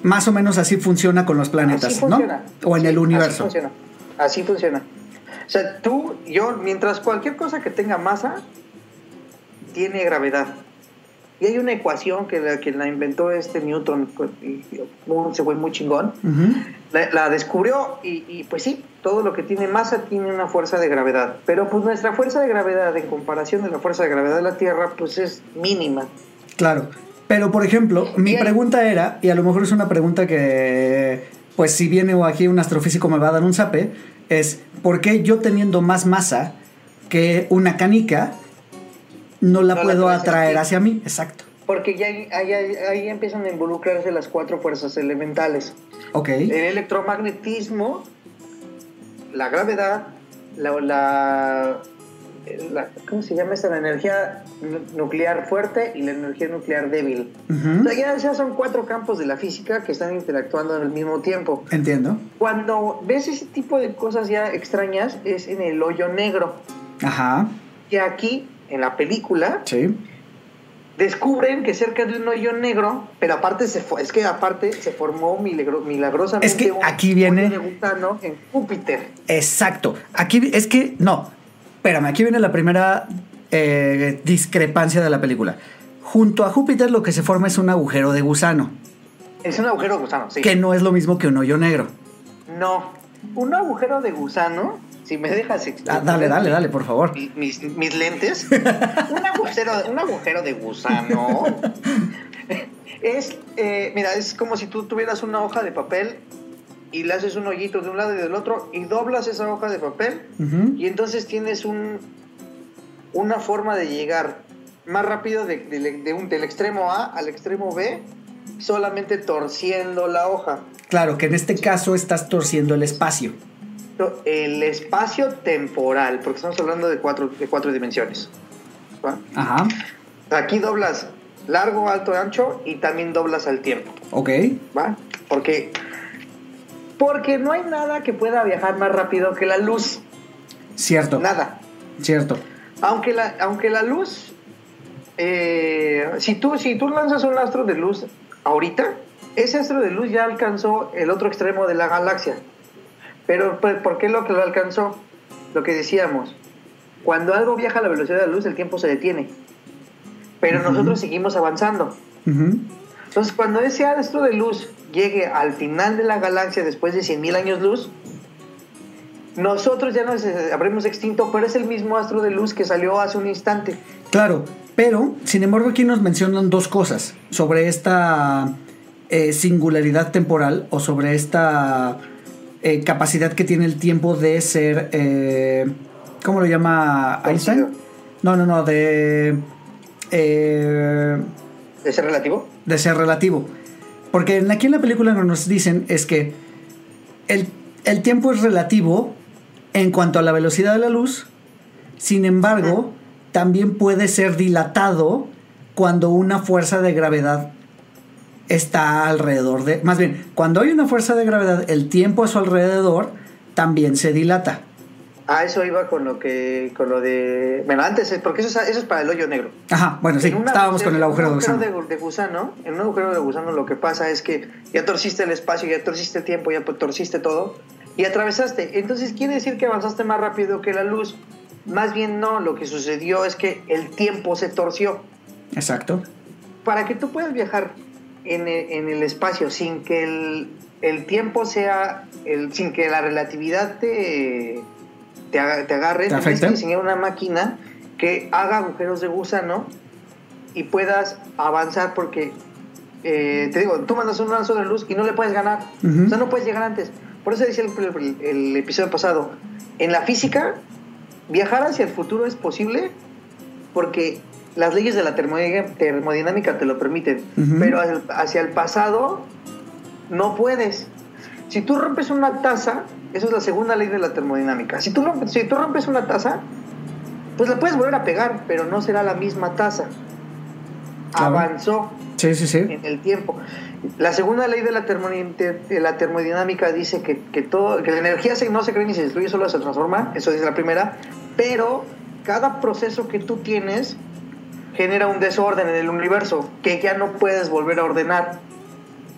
Más o menos así funciona con los planetas, Así funciona. ¿no? O en Sí, el Así universo. funciona. Así funciona. O sea, tú, yo, mientras cualquier cosa que tenga masa, tiene gravedad. Y hay una ecuación que la, que la inventó este Newton, pues, se fue muy chingón. La, la descubrió y, y, pues sí, todo lo que tiene masa tiene una fuerza de gravedad. Pero pues nuestra fuerza de gravedad en comparación de la fuerza de gravedad de la Tierra, pues es mínima. Claro. Pero, por ejemplo, mi Bien. pregunta era, y a lo mejor es una pregunta que, pues si viene aquí un astrofísico me va a dar un zape, es, ¿por qué yo teniendo más masa que una canica, no la No puedo atraer hacia mí? Exacto. Porque ya ahí, ahí- ahí empiezan a involucrarse las cuatro fuerzas elementales. Ok. El electromagnetismo, la gravedad, la, la- la- ¿cómo se llama esta? La energía nu- nuclear fuerte y la energía nuclear débil. Ujú. O sea, ya, ya son cuatro campos de la física que están interactuando al mismo tiempo. Entiendo. Cuando ves ese tipo de cosas ya extrañas es en el hoyo negro. Ajá. Y aquí, en la película, Sí. descubren que cerca de un hoyo negro, pero aparte se es que aparte se formó milagro- milagrosamente Es que un viene- hoyo de gusano en Júpiter. Exacto. Aquí es que, no, espérame, aquí viene la primera eh, discrepancia de la película. Junto a Júpiter lo que se forma es un agujero de gusano, Es un agujero de gusano, sí. que no es lo mismo que un hoyo negro. No, un agujero de gusano, si me dejas explicar. Ah, dale, dale, dale, por favor. mi- Mis, mis lentes. un, agujero, un agujero de gusano es, eh, mira, es como si tú tuvieras una hoja de papel y le haces un hoyito de un lado y del otro y doblas esa hoja de papel y entonces tienes un una forma de llegar más rápido de- de- de un- del extremo A al extremo B solamente torciendo la hoja. Claro, que en este caso estás torciendo el espacio. El espacio temporal, porque estamos hablando de cuatro, de cuatro dimensiones. ¿va? Ajá. Aquí doblas largo, alto, ancho y también doblas al tiempo. Ok. ¿va? Porque, porque no hay nada que pueda viajar más rápido que la luz. Cierto. Nada. Cierto. Aunque la, aunque la luz, eh, si, tú, si tú lanzas un astro de luz ahorita, ese astro de luz ya alcanzó el otro extremo de la galaxia. Pero ¿por por qué lo que lo alcanzó? Lo que decíamos, cuando algo viaja a la velocidad de la luz, el tiempo se detiene. Pero nosotros seguimos avanzando. Entonces, cuando ese astro de luz llegue al final de la galaxia después de 100.000 años luz, nosotros ya nos habremos extinto, pero es el mismo astro de luz que salió hace un instante. Claro, pero sin embargo aquí nos mencionan dos cosas sobre esta eh, singularidad temporal o sobre esta eh, capacidad que tiene el tiempo de ser, eh, ¿cómo lo llama Einstein? No, no, no, de, eh, ¿De ser relativo? de ser relativo. Porque aquí en la película lo que nos dicen es que el, el tiempo es relativo en cuanto a la velocidad de la luz, sin embargo, también puede ser dilatado cuando una fuerza de gravedad está alrededor de... Más bien, cuando hay una fuerza de gravedad, el tiempo a su alrededor también se dilata. Ah, eso iba con lo que, con lo de... Bueno, antes, eh, porque eso es, eso es para el hoyo negro. Ajá, bueno, sí, una- estábamos con el agujero de un gusano. de, de gusano. En un agujero de gusano lo que pasa es que ya torciste el espacio, ya torciste el tiempo, ya torciste todo y atravesaste. Entonces quiere decir que avanzaste más rápido que la luz. Más bien no, lo que sucedió es que el tiempo se torció. Exacto. Para que tú puedas viajar en el, en el espacio sin que el, el tiempo sea, el, sin que la relatividad te, te, agarre, ¿Te tienes que diseñar una máquina que haga agujeros de gusano y puedas avanzar porque, eh, te digo, tú mandas un lanzo de luz y no le puedes ganar. O sea, no puedes llegar antes. Por eso decía el- el episodio pasado, en la física, viajar hacia el futuro es posible porque las leyes de la termodi- termodinámica te lo permiten, Ujú. pero hacia el pasado no puedes. Si tú rompes una taza, eso es la segunda ley de la termodinámica. Si tú rompes, si tú rompes una taza, pues la puedes volver a pegar, pero no será la misma taza. Claro. Avanzó Sí, sí, sí. en el tiempo. La segunda ley de la, de la termodinámica dice que, que todo, que la energía se- no se crea ni se destruye, solo se transforma, eso dice la primera, pero cada proceso que tú tienes genera un desorden en el universo que ya no puedes volver a ordenar.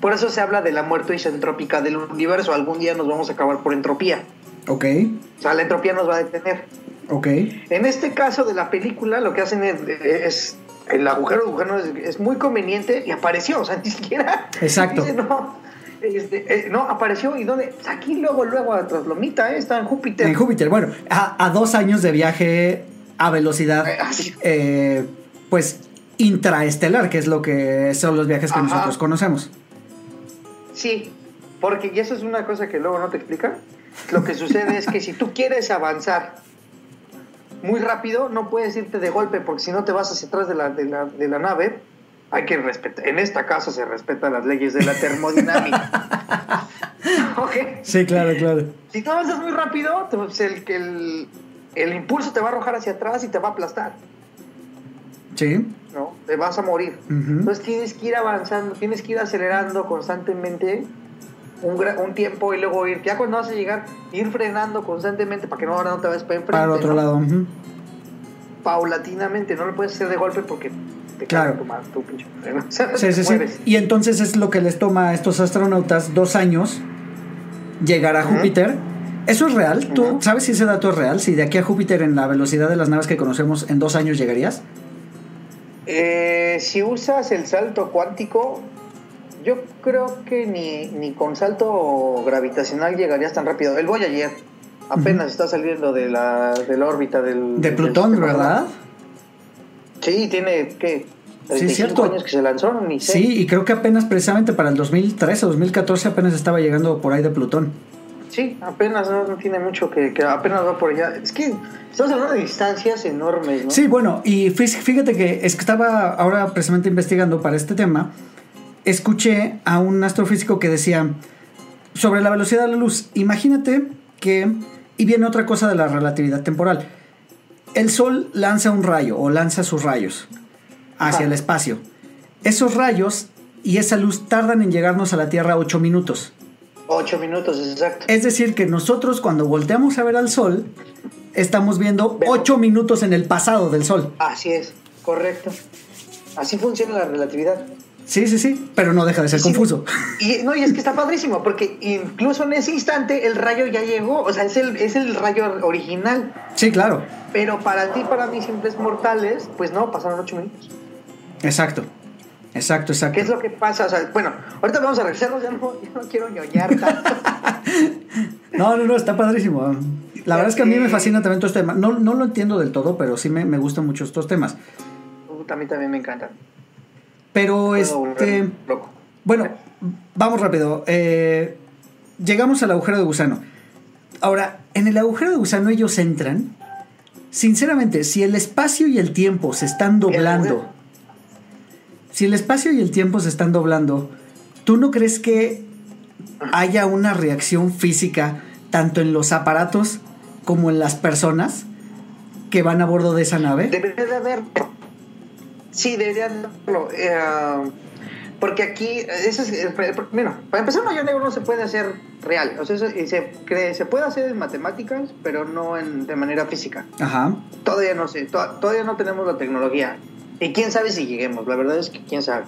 Por eso se habla de la muerte isentrópica del universo. Algún día nos vamos a acabar por entropía. Ok, O sea, la entropía nos va a detener. ok. En este caso de la película, lo que hacen es, es- el agujero de gusano es, es muy conveniente y apareció, o sea, ni siquiera. Exacto. dice, no, este, eh, no, apareció y dónde. Pues aquí luego, luego a Traslomita, eh, está en Júpiter. En Júpiter, bueno, a, a dos años de viaje a velocidad, Eh, así. eh, pues intraestelar, que es lo que son los viajes que Ajá. nosotros conocemos. Sí, porque y eso es una cosa que luego no te explica. Lo que sucede es que si tú quieres avanzar muy rápido, no puedes irte de golpe, porque si no te vas hacia atrás de la, de la, de la nave. Hay que respetar. En esta casa se respetan las leyes de la termodinámica. ¿Ok? Sí, claro, claro. Si tú avanzas muy rápido, pues, el, el, el impulso te va a arrojar hacia atrás y te va a aplastar, Sí. ¿no? Te vas a morir. Entonces tienes que ir avanzando, tienes que ir acelerando constantemente un, tiempo y luego ir, ya cuando vas a llegar, ir frenando constantemente para que no, ahora no te vayas para enfrente. Para el otro ¿no? lado. Paulatinamente, no lo puedes hacer de golpe porque te Claro. cae tu, pinche freno. O sea, Sí, sí, sí. Y entonces es lo que les toma a estos astronautas dos años llegar a. Júpiter. ¿Eso es real? ¿Tú sabes si ese dato es real? Si de aquí a Júpiter en la velocidad de las naves que conocemos en dos años llegarías? Eh, si usas el salto cuántico, yo creo que ni, ni con salto gravitacional llegarías tan rápido. El Voyager apenas está saliendo de la, de la órbita del... De Plutón, ¿verdad? Sí, tiene, ¿qué? 35 cierto. años que se lanzó, ni sé. Sí, y creo que apenas precisamente para el 2013 o 2014 apenas estaba llegando por ahí de Plutón. Sí, apenas no, no tiene mucho que, que apenas va por allá. Es que estamos hablando de distancias enormes, ¿no? Sí, bueno, y fí- fíjate que es que estaba ahora precisamente investigando para este tema, escuché a un astrofísico que decía sobre la velocidad de la luz, imagínate que, y viene otra cosa de la relatividad temporal, el Sol lanza un rayo o lanza sus rayos hacia el espacio. Esos rayos y esa luz tardan en llegarnos a la Tierra 8 minutos. Ocho minutos, exacto. Es decir, que nosotros cuando volteamos a ver al Sol, estamos viendo Vemos. 8 minutos en el pasado del Sol. Así es, correcto. Así funciona la relatividad. Sí, sí, sí, pero no deja de ser Sí. confuso. Y no, y es que está padrísimo, porque incluso en ese instante el rayo ya llegó, o sea, es el, es el rayo original. Sí, claro, Pero para ti, para mí, simples mortales, pues no, pasaron ocho minutos. exacto, exacto, exacto. ¿Qué es lo que pasa? O sea, bueno, ahorita vamos a regresarnos, ya no, ya no quiero ñoñar tanto. No, no, no, está padrísimo. La verdad es que a mí me fascina también todo este tema. No, no lo entiendo del todo, pero sí me, me gustan mucho estos temas. A mí también me encanta. Pero este, loco. bueno, vamos rápido. Eh, llegamos al agujero de gusano. Ahora, en el agujero de gusano ellos entran. Sinceramente, si el espacio y el tiempo se están doblando. Si el espacio y el tiempo se están doblando, ¿tú no crees que haya una reacción física tanto en los aparatos como en las personas que van a bordo de esa nave? Debería de haber. Sí, debería de haberlo. Eh, porque aquí, eso es, eh, mira, para empezar, un hoyo negro no se puede hacer real. O sea, cree, se puede hacer en matemáticas, pero no en, de manera física. Ajá. Todavía no sé, to- todavía no tenemos la tecnología. Y quién sabe si lleguemos, la verdad es que quién sabe.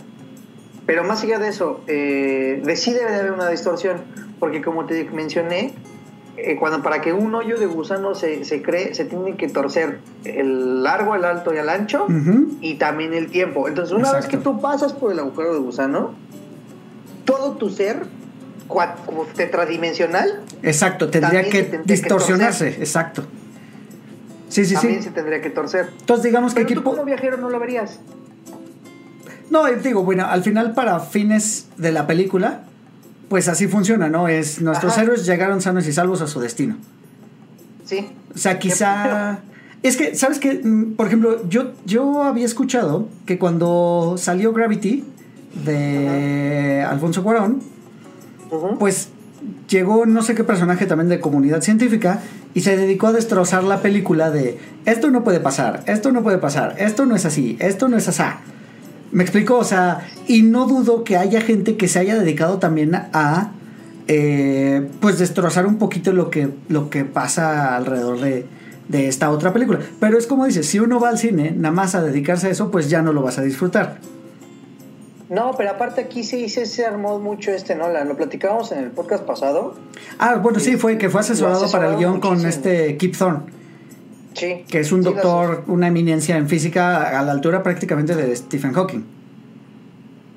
Pero más allá de eso, eh, de sí debe de haber una distorsión, porque como te mencioné, eh, cuando para que un hoyo de gusano se, se cree, se tiene que torcer el largo, el alto y el ancho, Ujú. y también el tiempo. Entonces, una vez Exacto. que tú pasas por el agujero de gusano, todo tu ser, cua- como tetradimensional, Exacto, tendría que se tendría que distorsionarse, exacto. Sí, sí, también sí. se tendría que torcer. Entonces digamos que Pero aquí... tú po- como viajero no lo verías. No, eh, digo, bueno, al final para fines de la película, pues así funciona, ¿no? Es nuestros Ajá. héroes llegaron sanos y salvos a su destino. Sí. O sea, quizá... Es que, ¿sabes qué? Mm, Por ejemplo, yo, yo había escuchado que cuando salió Gravity de Alfonso Cuarón, pues llegó no sé qué personaje también de comunidad científica y se dedicó a destrozar la película de esto no puede pasar, esto no puede pasar, esto no es así, esto no es asá. Me explico, o sea, y no dudo que haya gente que se haya dedicado también a eh, pues destrozar un poquito lo que, lo que pasa alrededor de, de esta otra película. Pero es como dices, si uno va al cine nada más a dedicarse a eso, pues ya no lo vas a disfrutar. No, pero aparte aquí sí, sí se armó mucho este Nolan. Lo platicábamos en el podcast pasado. Ah, bueno, sí, fue que fue asesorado para el guion con este Kip Thorne. Sí. que es un Sí, doctor, una eminencia en física a la altura prácticamente de Stephen Hawking.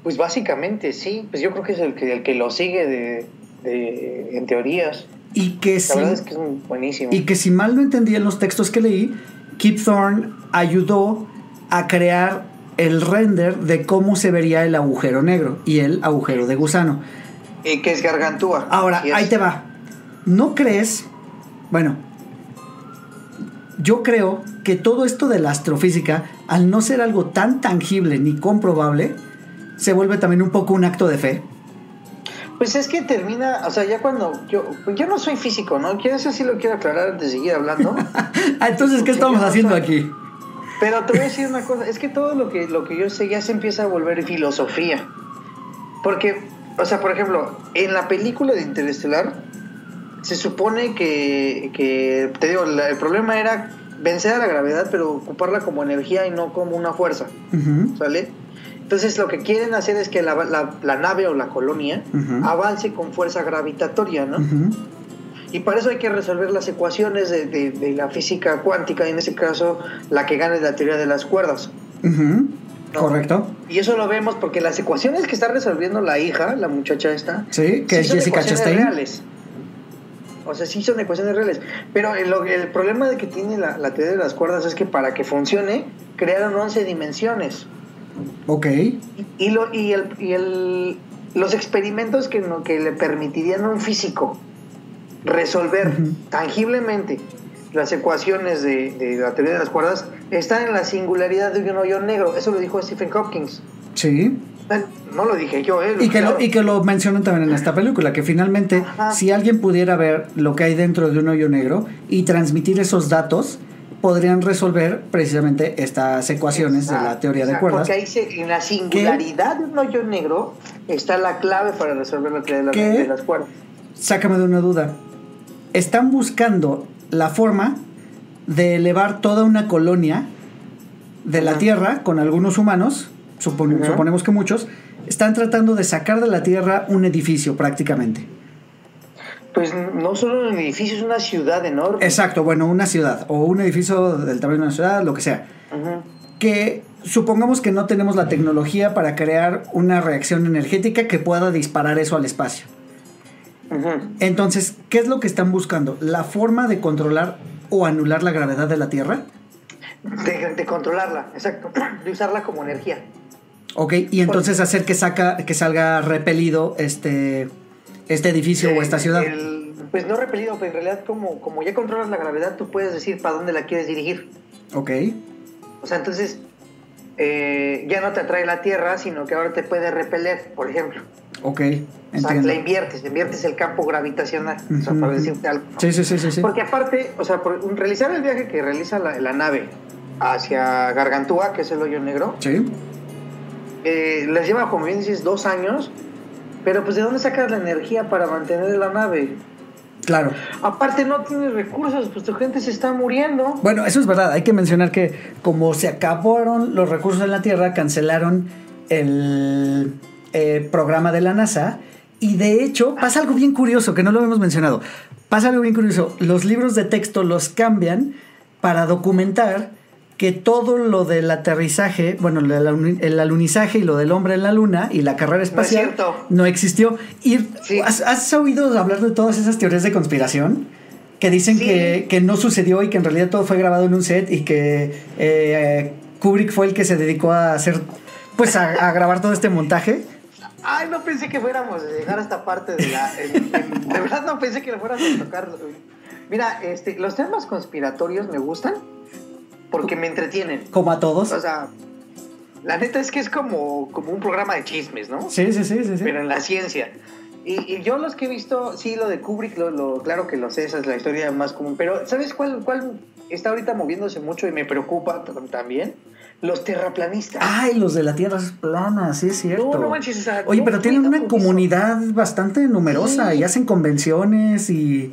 Pues básicamente sí. Pues yo creo que es el que, el que lo sigue de, de- en teorías. Y que, La si, verdad es que es buenísimo. y que si mal no entendí en los textos que leí, Kip Thorne ayudó a crear el render de cómo se vería el agujero negro y el agujero de gusano. Y que es Gargantúa. Ahora, es. ahí te va. ¿No crees? Bueno, yo creo que todo esto de la astrofísica, al no ser algo tan tangible ni comprobable, se vuelve también un poco un acto de fe. Pues es que termina, o sea, ya cuando yo, yo no soy físico, ¿no? Quiero eso sí lo quiero aclarar antes de seguir hablando. Ah, entonces, ¿qué estamos haciendo aquí? Pero te voy a decir una cosa, es que todo lo que, lo que yo sé ya se empieza a volver filosofía. Porque, o sea, por ejemplo, en la película de Interestelar, se supone que, que te digo, la- el problema era vencer a la gravedad, pero ocuparla como energía y no como una fuerza, ¿sale? Entonces lo que quieren hacer es que la, la- la nave o la colonia avance con fuerza gravitatoria, ¿no? ujú. Y para eso hay que resolver las ecuaciones de, de- de la física cuántica, y en este caso la que gana es la teoría de las cuerdas. Correcto. Y eso lo vemos porque las ecuaciones que está resolviendo la hija, la muchacha esta, Sí, que sí es son Jessica ecuaciones Chastain. reales. O sea, sí son ecuaciones reales. Pero el, lo- el problema de que tiene la, la teoría de las cuerdas es que para que funcione, crearon 11 dimensiones. Ok. Y, lo, y, el, y el, los experimentos que, no, que le permitirían a un físico resolver tangiblemente las ecuaciones de, de, la teoría de las cuerdas están en la singularidad de un hoyo negro. Eso lo dijo Stephen Hopkins. Sí. No lo dije yo, ¿eh? y, que lo, y que lo mencionan también en esta película, que finalmente si alguien pudiera ver lo que hay dentro de un hoyo negro y transmitir esos datos, podrían resolver precisamente estas ecuaciones de la teoría de cuerdas. Porque ahí se, en la singularidad de un hoyo negro está la clave para resolver la teoría de, de las cuerdas. Sácame de una duda. Están buscando la forma de elevar toda una colonia de la Tierra con algunos humanos suponemos que muchos, están tratando de sacar de la tierra un edificio prácticamente. Pues no solo un edificio, es una ciudad enorme. Exacto, bueno, una ciudad o un edificio del tamaño de una ciudad, lo que sea. Que supongamos que no tenemos la tecnología para crear una reacción energética que pueda disparar eso al espacio. Entonces, ¿qué es lo que están buscando? ¿La forma de controlar o anular la gravedad de la Tierra? De, de controlarla, exacto. De usarla como energía. Ok, y entonces hacer que, saca, que salga repelido este, este edificio o esta ciudad. pues no repelido, pero en realidad como, como ya controlas la gravedad, tú puedes decir para dónde la quieres dirigir. Ok. O sea, entonces eh, ya no te atrae la Tierra, sino que ahora te puede repeler, por ejemplo. Ok, O sea, la inviertes, inviertes el campo gravitacional, o sea, para decirte algo. Sí, sí, sí, sí, Porque aparte, o sea, por realizar el viaje que realiza la, la nave hacia Gargantúa, que es el hoyo negro, sí eh, les lleva, como bien dices, dos años, pero pues ¿de dónde sacas la energía para mantener la nave? Claro. Aparte no tienes recursos, pues tu gente se está muriendo. Bueno, eso es verdad. Hay que mencionar que como se acabaron los recursos en la Tierra, cancelaron el eh, programa de la NASA. Y de hecho pasa algo bien curioso, que no lo hemos mencionado. Pasa algo bien curioso. Los libros de texto los cambian para documentar que todo lo del aterrizaje, bueno, el alunizaje y lo del hombre en la luna y la carrera espacial no, existió. Y ¿has, oído hablar de todas esas teorías de conspiración? Que dicen que, no sucedió y que en realidad todo fue grabado en un set y que eh, Kubrick fue el que se dedicó a hacer, pues a, grabar todo este montaje. Ay, no pensé que fuéramos a llegar a esta parte de la... de verdad no pensé que lo fuéramos a tocar. Mira, este, los temas conspiratorios me gustan porque me entretienen. Como a todos. O sea, la neta es que es como, como un programa de chismes, ¿no? Sí, sí, sí, sí. Pero en la ciencia. Y, yo los que he visto, sí, lo de Kubrick, lo, claro que lo sé, esa es la historia más común. Pero, ¿sabes cuál, cuál está ahorita moviéndose mucho y me preocupa también? Los terraplanistas. Ay, los de la Tierra es plana, sí es cierto. No, no manches, Oye, pero tienen una comunidad bastante numerosa y hacen convenciones y...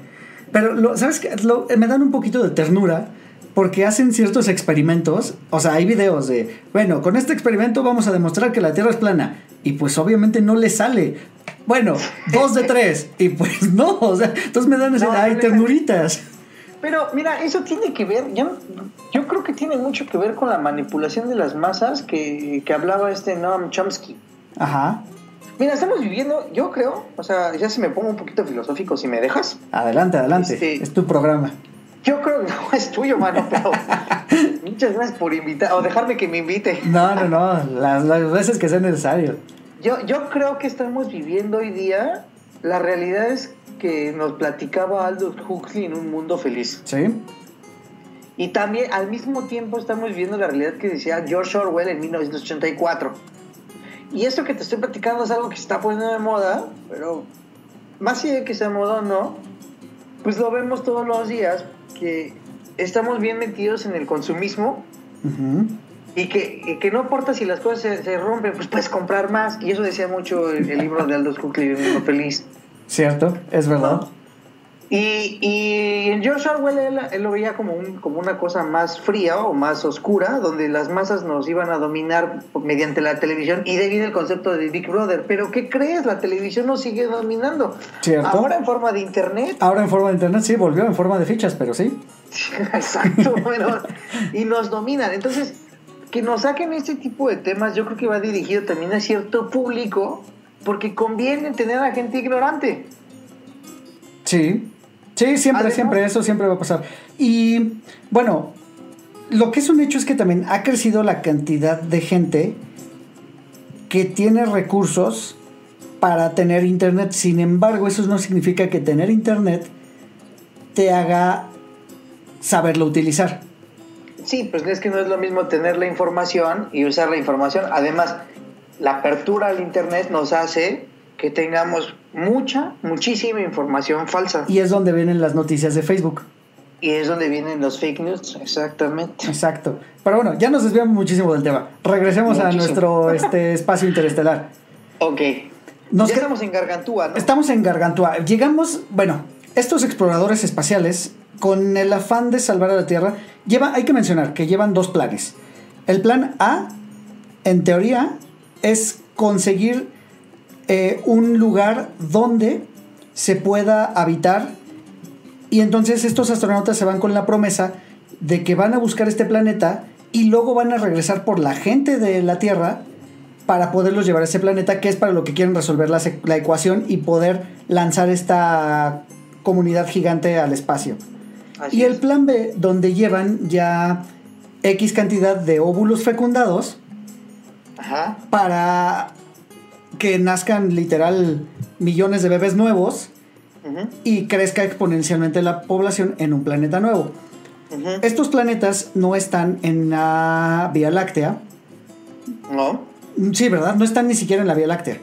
Pero, ¿sabes qué? me dan un poquito de ternura porque hacen ciertos experimentos, o sea, hay videos de, bueno, con este experimento vamos a demostrar que la Tierra es plana, y pues obviamente no le sale. Bueno, dos de tres, y pues no, o sea, entonces me dan ese, ay, ternuritas. Pero mira, eso tiene que ver, yo, yo creo que tiene mucho que ver con la manipulación de las masas que, que hablaba este Noam Chomsky. Ajá. Mira, estamos viviendo, yo creo, o sea, ya si me pongo un poquito filosófico, si me dejas. Adelante, adelante, este, es tu programa. Yo creo que no es tuyo, mano, pero muchas gracias por invitar o dejarme que me invite. No, no, no, las, veces que sea necesario. Yo, yo creo que estamos viviendo hoy día la realidad es que nos platicaba Aldous Huxley en un mundo feliz. Sí. Y también al mismo tiempo estamos viviendo la realidad que decía George Orwell en 1984. Y esto que te estoy platicando es algo que se está poniendo de moda, pero más allá de que sea moda o no, pues lo vemos todos los días que estamos bien metidos en el consumismo y, que, que, no importa si las cosas se, rompen, pues puedes comprar más. Y eso decía mucho el, libro de Aldous Huxley, El Mundo Feliz. Cierto, es verdad. Y, y George Orwell él, lo veía como, un, como una cosa más fría o más oscura, donde las masas nos iban a dominar mediante la televisión. Y de ahí viene el concepto de Big Brother. Pero ¿qué crees? La televisión nos sigue dominando. ¿Cierto? Ahora en forma de internet. Ahora en forma de internet, sí, volvió en forma de fichas, pero sí. Exacto, bueno, y nos dominan. Entonces, que nos saquen este tipo de temas, yo creo que va dirigido también a cierto público, porque conviene tener a gente ignorante. Sí, Sí, siempre, siempre, eso siempre va a pasar. Y bueno, lo que es un hecho es que también ha crecido la cantidad de gente que tiene recursos para tener internet. Sin embargo, eso no significa que tener internet te haga saberlo utilizar. Sí, pues es que no es lo mismo tener la información y usar la información. Además, la apertura al internet nos hace que tengamos mucha, muchísima información falsa. Y es donde vienen las noticias de Facebook. Y es donde vienen los fake news, exactamente. Exacto. Pero bueno, ya nos desviamos muchísimo del tema. Regresemos a nuestro este, espacio interestelar. Ok. ya estamos en Gargantúa, ¿no? Estamos en Gargantúa. Llegamos, bueno, estos exploradores espaciales, con el afán de salvar a la Tierra, lleva, hay que mencionar que llevan dos planes. El plan A, en teoría, es conseguir eh, un lugar donde se pueda habitar y entonces estos astronautas se van con la promesa de que van a buscar este planeta y luego van a regresar por la gente de la Tierra para poderlos llevar a ese planeta, que es para lo que quieren resolver la, la ecuación y poder lanzar esta comunidad gigante al espacio. Y el plan B, donde llevan ya X cantidad de óvulos fecundados para que nazcan literal millones de bebés nuevos y crezca exponencialmente la población en un planeta nuevo. Estos planetas no están en la Vía Láctea. No. Sí, ¿verdad? No están ni siquiera en la Vía Láctea.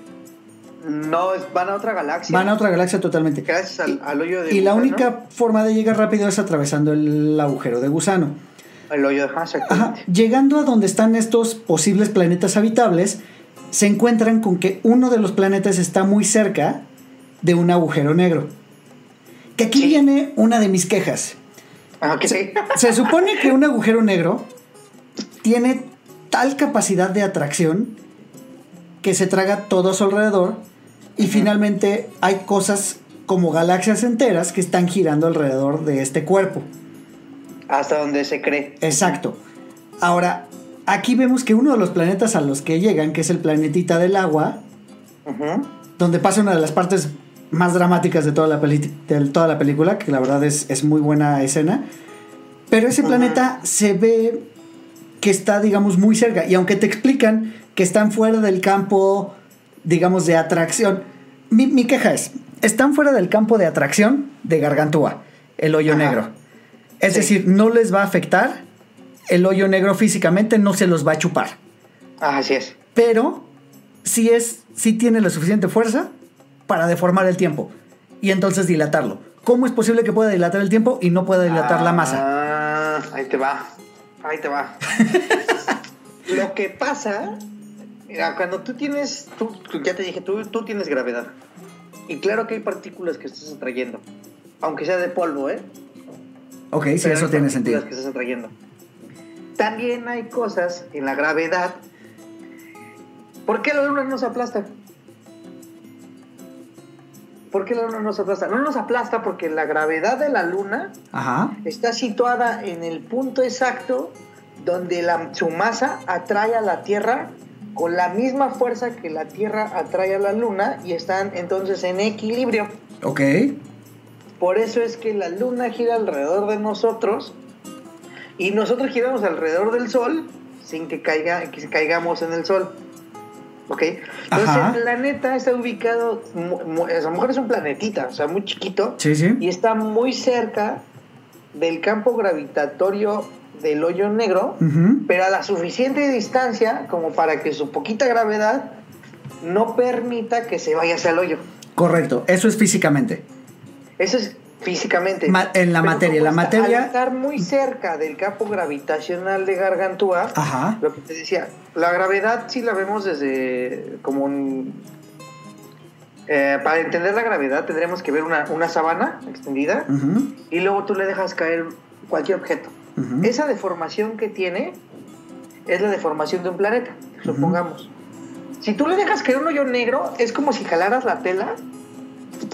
No, van a otra galaxia. Van a otra galaxia totalmente. Gracias al, hoyo de Y la única forma de llegar rápido es atravesando el agujero de gusano. El hoyo de Ajá. Llegando a donde están estos posibles planetas habitables, se encuentran con que uno de los planetas está muy cerca de un agujero negro. Que aquí viene una de mis quejas. Ah, se, supone que un agujero negro tiene tal capacidad de atracción que se traga todo a su alrededor y finalmente hay cosas como galaxias enteras que están girando alrededor de este cuerpo. Hasta donde se cree. Exacto. Ahora, aquí vemos que uno de los planetas a los que llegan, que es el planetita del agua, donde pasa una de las partes más dramáticas de toda la, de toda la película, que la verdad es, muy buena escena, pero ese planeta se ve que está, digamos, muy cerca, y aunque te explican que están fuera del campo, digamos, de atracción, mi, queja es, están fuera del campo de atracción de Gargantúa, el hoyo negro. Es decir, no les va a afectar, el hoyo negro físicamente no se los va a chupar. Ah, así es. Pero sí es, sí tiene la suficiente fuerza para deformar el tiempo y entonces dilatarlo. ¿Cómo es posible que pueda dilatar el tiempo y no pueda dilatar la masa? Ah, ahí te va. Ahí te va. Lo que pasa, mira, cuando tú tienes, tú, ya te dije, tú, tú tienes gravedad. Y claro que hay partículas que estás atrayendo, aunque sea de polvo, ¿eh? Ok, sí, eso tiene sentido. Que estás atrayendo. También hay cosas en la gravedad. ¿Por qué la luna no se aplasta? ¿Por qué la luna no se aplasta? No nos aplasta porque la gravedad de la luna está situada en el punto exacto donde la, su masa atrae a la Tierra con la misma fuerza que la Tierra atrae a la luna y están entonces en equilibrio. Ok. Por eso es que la luna gira alrededor de nosotros y nosotros giramos alrededor del sol sin que, caiga, que caigamos en el sol. ¿Ok? Entonces el planeta está ubicado, a lo mejor es un planetita, o sea, muy chiquito. Sí, sí. Y está muy cerca del campo gravitatorio del hoyo negro, pero a la suficiente distancia como para que su poquita gravedad no permita que se vaya hacia el hoyo. Correcto, eso es físicamente. Eso es físicamente. en la materia, la materia. Al estar muy cerca del campo gravitacional de Gargantúa, lo que te decía, la gravedad sí la vemos desde como un. Eh, para entender la gravedad tendremos que ver una, una sabana extendida y luego tú le dejas caer cualquier objeto. Esa deformación que tiene es la deformación de un planeta, supongamos. Si tú le dejas caer un hoyo negro, es como si jalaras la tela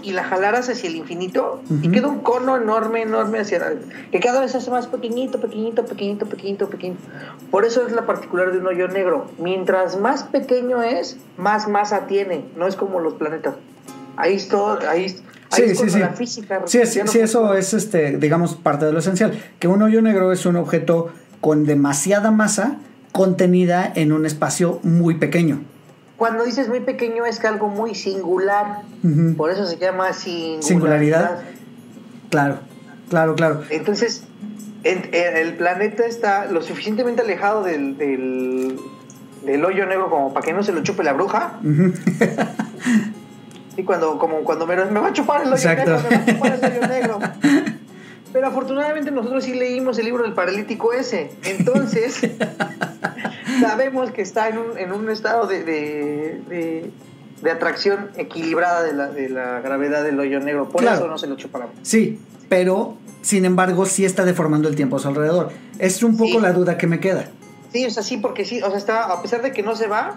y la jalaras hacia el infinito y queda un cono enorme, enorme hacia que cada vez se hace más pequeñito, pequeñito, pequeñito, pequeñito, pequeño. Por eso es la particular de un hoyo negro. Mientras más pequeño es, más masa tiene. No es como los planetas. Ahí es todo, ahí, sí, sí, sí. la física. Sí, sí, eso es, este, digamos, parte de lo esencial. Que un hoyo negro es un objeto con demasiada masa contenida en un espacio muy pequeño. cuando dices muy pequeño es que algo muy singular. Por eso se llama singularidad. Singularidad. Claro, claro, claro. Entonces, en- en el planeta está lo suficientemente alejado del, del, del hoyo negro como para que no se lo chupe la bruja. Ujú. Y cuando, como cuando me, me va a chupar el hoyo Exacto. negro, me va a chupar el hoyo negro. Pero afortunadamente nosotros sí leímos el libro del paralítico ese. Entonces, sabemos que está en un, en un estado de, de, de- de atracción equilibrada de la, de la gravedad del hoyo negro. Por Claro. eso no se lo chupa la bruja. Sí, pero sin embargo sí está deformando el tiempo a su alrededor. Es un poco Sí. la duda que me queda. Sí, o sea, sí, porque sí, o sea, está, a pesar de que no se va,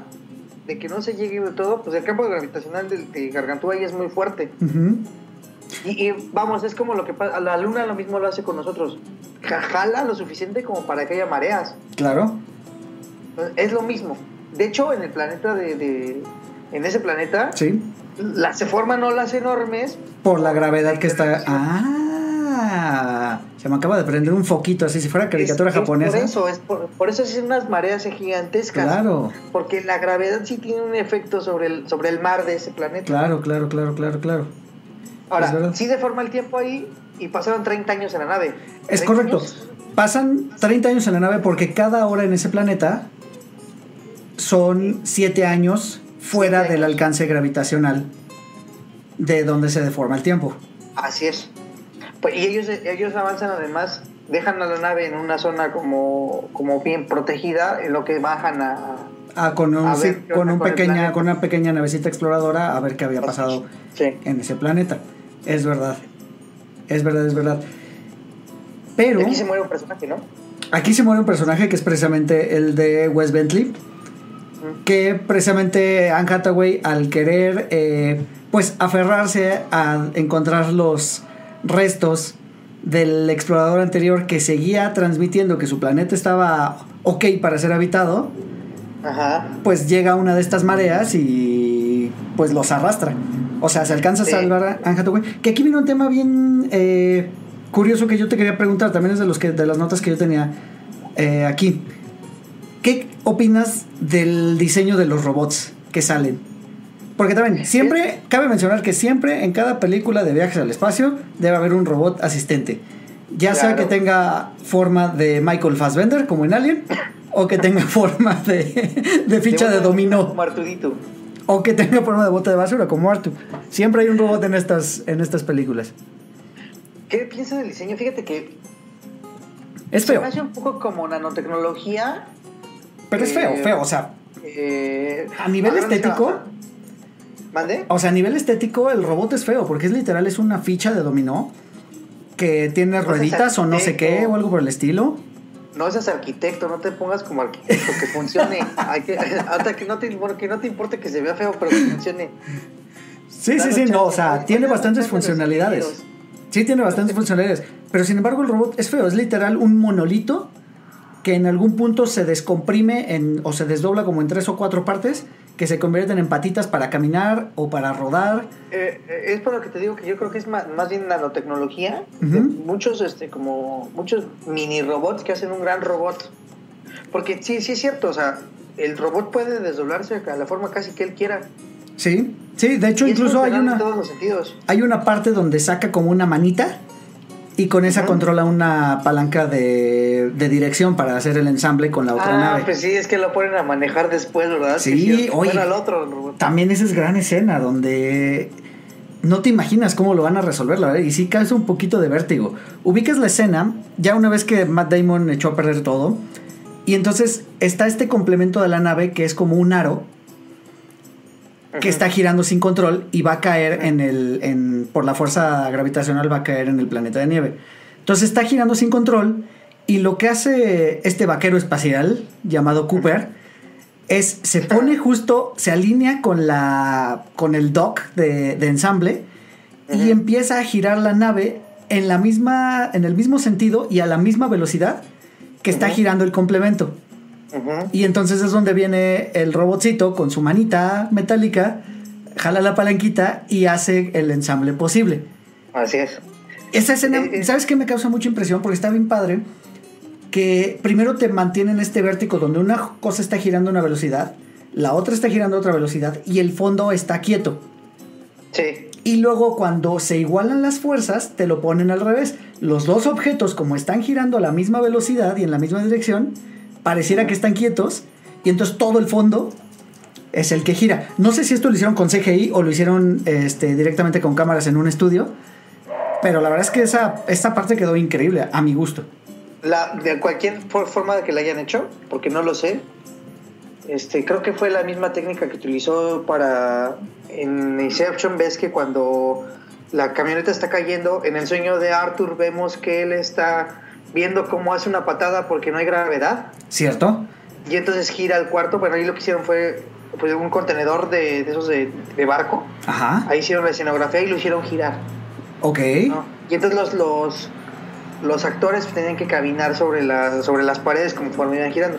de que no se llegue de todo, pues el campo gravitacional de, de Gargantúa ahí es muy fuerte. Y, y, vamos, es como lo que pasa, la luna lo mismo lo hace con nosotros. Ja- Jala lo suficiente como para que haya mareas. Claro. Es lo mismo. De hecho, en el planeta de, de- en ese planeta, Sí. las, se forman olas enormes. Por la gravedad que está. Ah, se me acaba de prender un foquito así si fuera caricatura Es- es japonesa. por eso, es por, por eso es unas mareas gigantescas. Claro, Porque la gravedad sí tiene un efecto sobre el, sobre el mar de ese planeta. claro, claro, claro, claro, claro. Ahora, sí deforma el tiempo ahí y pasaron 30 años en la nave. Es 30 correcto. años. Pasan 30 años en la nave porque cada hora en ese planeta son 7 años fuera del alcance gravitacional de donde se deforma el tiempo. Así es. Pues, y ellos, ellos avanzan además, dejan a la nave en una zona como, como bien protegida, en lo que bajan a... Ah, con, un, sí, con, un con pequeña, con una pequeña navecita exploradora a ver qué había pasado Sí. en ese planeta. Es verdad. Es verdad, es verdad. Pero aquí se muere un personaje, ¿no? aquí se muere un personaje que es precisamente el de Wes Bentley. Que precisamente Anne Hathaway, al querer eh, pues aferrarse a encontrar los restos del explorador anterior que seguía transmitiendo que su planeta estaba ok para ser habitado, Ajá. pues llega una de estas mareas y pues los arrastra. O sea, se alcanza a salvar a Anne. Que aquí viene un tema bien eh, curioso que yo te quería preguntar, también es de, los que, de las notas que yo tenía eh, aquí. ¿Qué opinas del diseño de los robots que salen? Porque también, siempre, cabe mencionar que siempre en cada película de viajes al espacio debe haber un robot asistente. Ya sea que tenga forma de Michael Fassbender, como en Alien, o que tenga forma de, de ficha de un- dominó, Como Arturito. o que tenga forma de bote de basura, como Artu. Siempre hay un robot en estas, en estas películas. ¿Qué piensas del diseño? Fíjate que Es se feo, me hace un poco como nanotecnología. pero es feo, eh, feo. O sea, eh, A nivel estético-. ¿Mande? O sea, a nivel estético, el robot es feo, porque es literal, es una ficha de dominó que tiene No rueditas o no sé qué, o algo por el estilo. No seas arquitecto, no te pongas como arquitecto, que funcione. Hay que, hasta que no, te, que no te importe que se vea feo, pero que funcione. Sí, sí, sí, no, o sea, tiene bastantes funcionalidades. Sí, tiene bastantes funcionalidades. Pero sin embargo, el robot es feo, es literal un monolito que en algún punto se descomprime en, o se desdobla como en tres o cuatro partes que se convierten en patitas para caminar o para rodar. Eh, eh, es por lo que te digo que yo creo que es más, más bien nanotecnología. De muchos, este, como muchos mini robots que hacen un gran robot. Porque sí, sí es cierto, o sea, el robot puede desdoblarse a la forma casi que él quiera. Sí, sí, de hecho Y incluso hay una... en todos los sentidos. Hay una parte donde saca como una manita y con esa controla una palanca de, de dirección para hacer el ensamble con la otra ah, nave. pues sí, es que lo ponen a manejar después, ¿verdad? Sí, oye. Al otro. También esa es gran escena donde no te imaginas cómo lo van a resolver, la verdad, y sí causa un poquito de vértigo. Ubicas la escena ya una vez que Matt Damon echó a perder todo y entonces está este complemento de la nave que es como un aro que está girando sin control y va a caer en el en, por la fuerza gravitacional va a caer en el planeta de nieve. Entonces está girando sin control y lo que hace este vaquero espacial llamado Cooper es se pone justo se alinea con la con el dock de, de ensamble y empieza a girar la nave en la misma en el mismo sentido y a la misma velocidad que está girando el complemento. Y entonces es donde viene el robotcito con su manita metálica, jala la palanquita y hace el ensamble posible. Así es. Esa escena, Eh, eh. ¿sabes qué me causa mucha impresión? Porque está bien padre que primero te mantienen este vértigo donde una cosa está girando a una velocidad, la otra está girando a otra velocidad y el fondo está quieto. Sí. Y luego cuando se igualan las fuerzas, te lo ponen al revés. Los dos objetos, como están girando a la misma velocidad y en la misma dirección, pareciera que están quietos. Y entonces todo el fondo es el que gira. No sé si esto lo hicieron con CGI o lo hicieron este, directamente con cámaras en un estudio. Pero la verdad es que esa, esta parte quedó increíble, a mi gusto. De cualquier for- forma que la hayan hecho, porque no lo sé, este, creo que fue la misma técnica que utilizó para en Inception ves que cuando la camioneta está cayendo, en el sueño de Arthur vemos que él está viendo cómo hace una patada porque no hay gravedad ¿Cierto? y entonces gira al cuarto, bueno ahí lo que hicieron fue pues, un contenedor de, de esos de, de barco, Ajá. ahí hicieron la escenografía y lo hicieron girar. Ok. ¿no? Y entonces los, los, los actores tenían que caminar sobre, la, sobre las paredes conforme iban girando.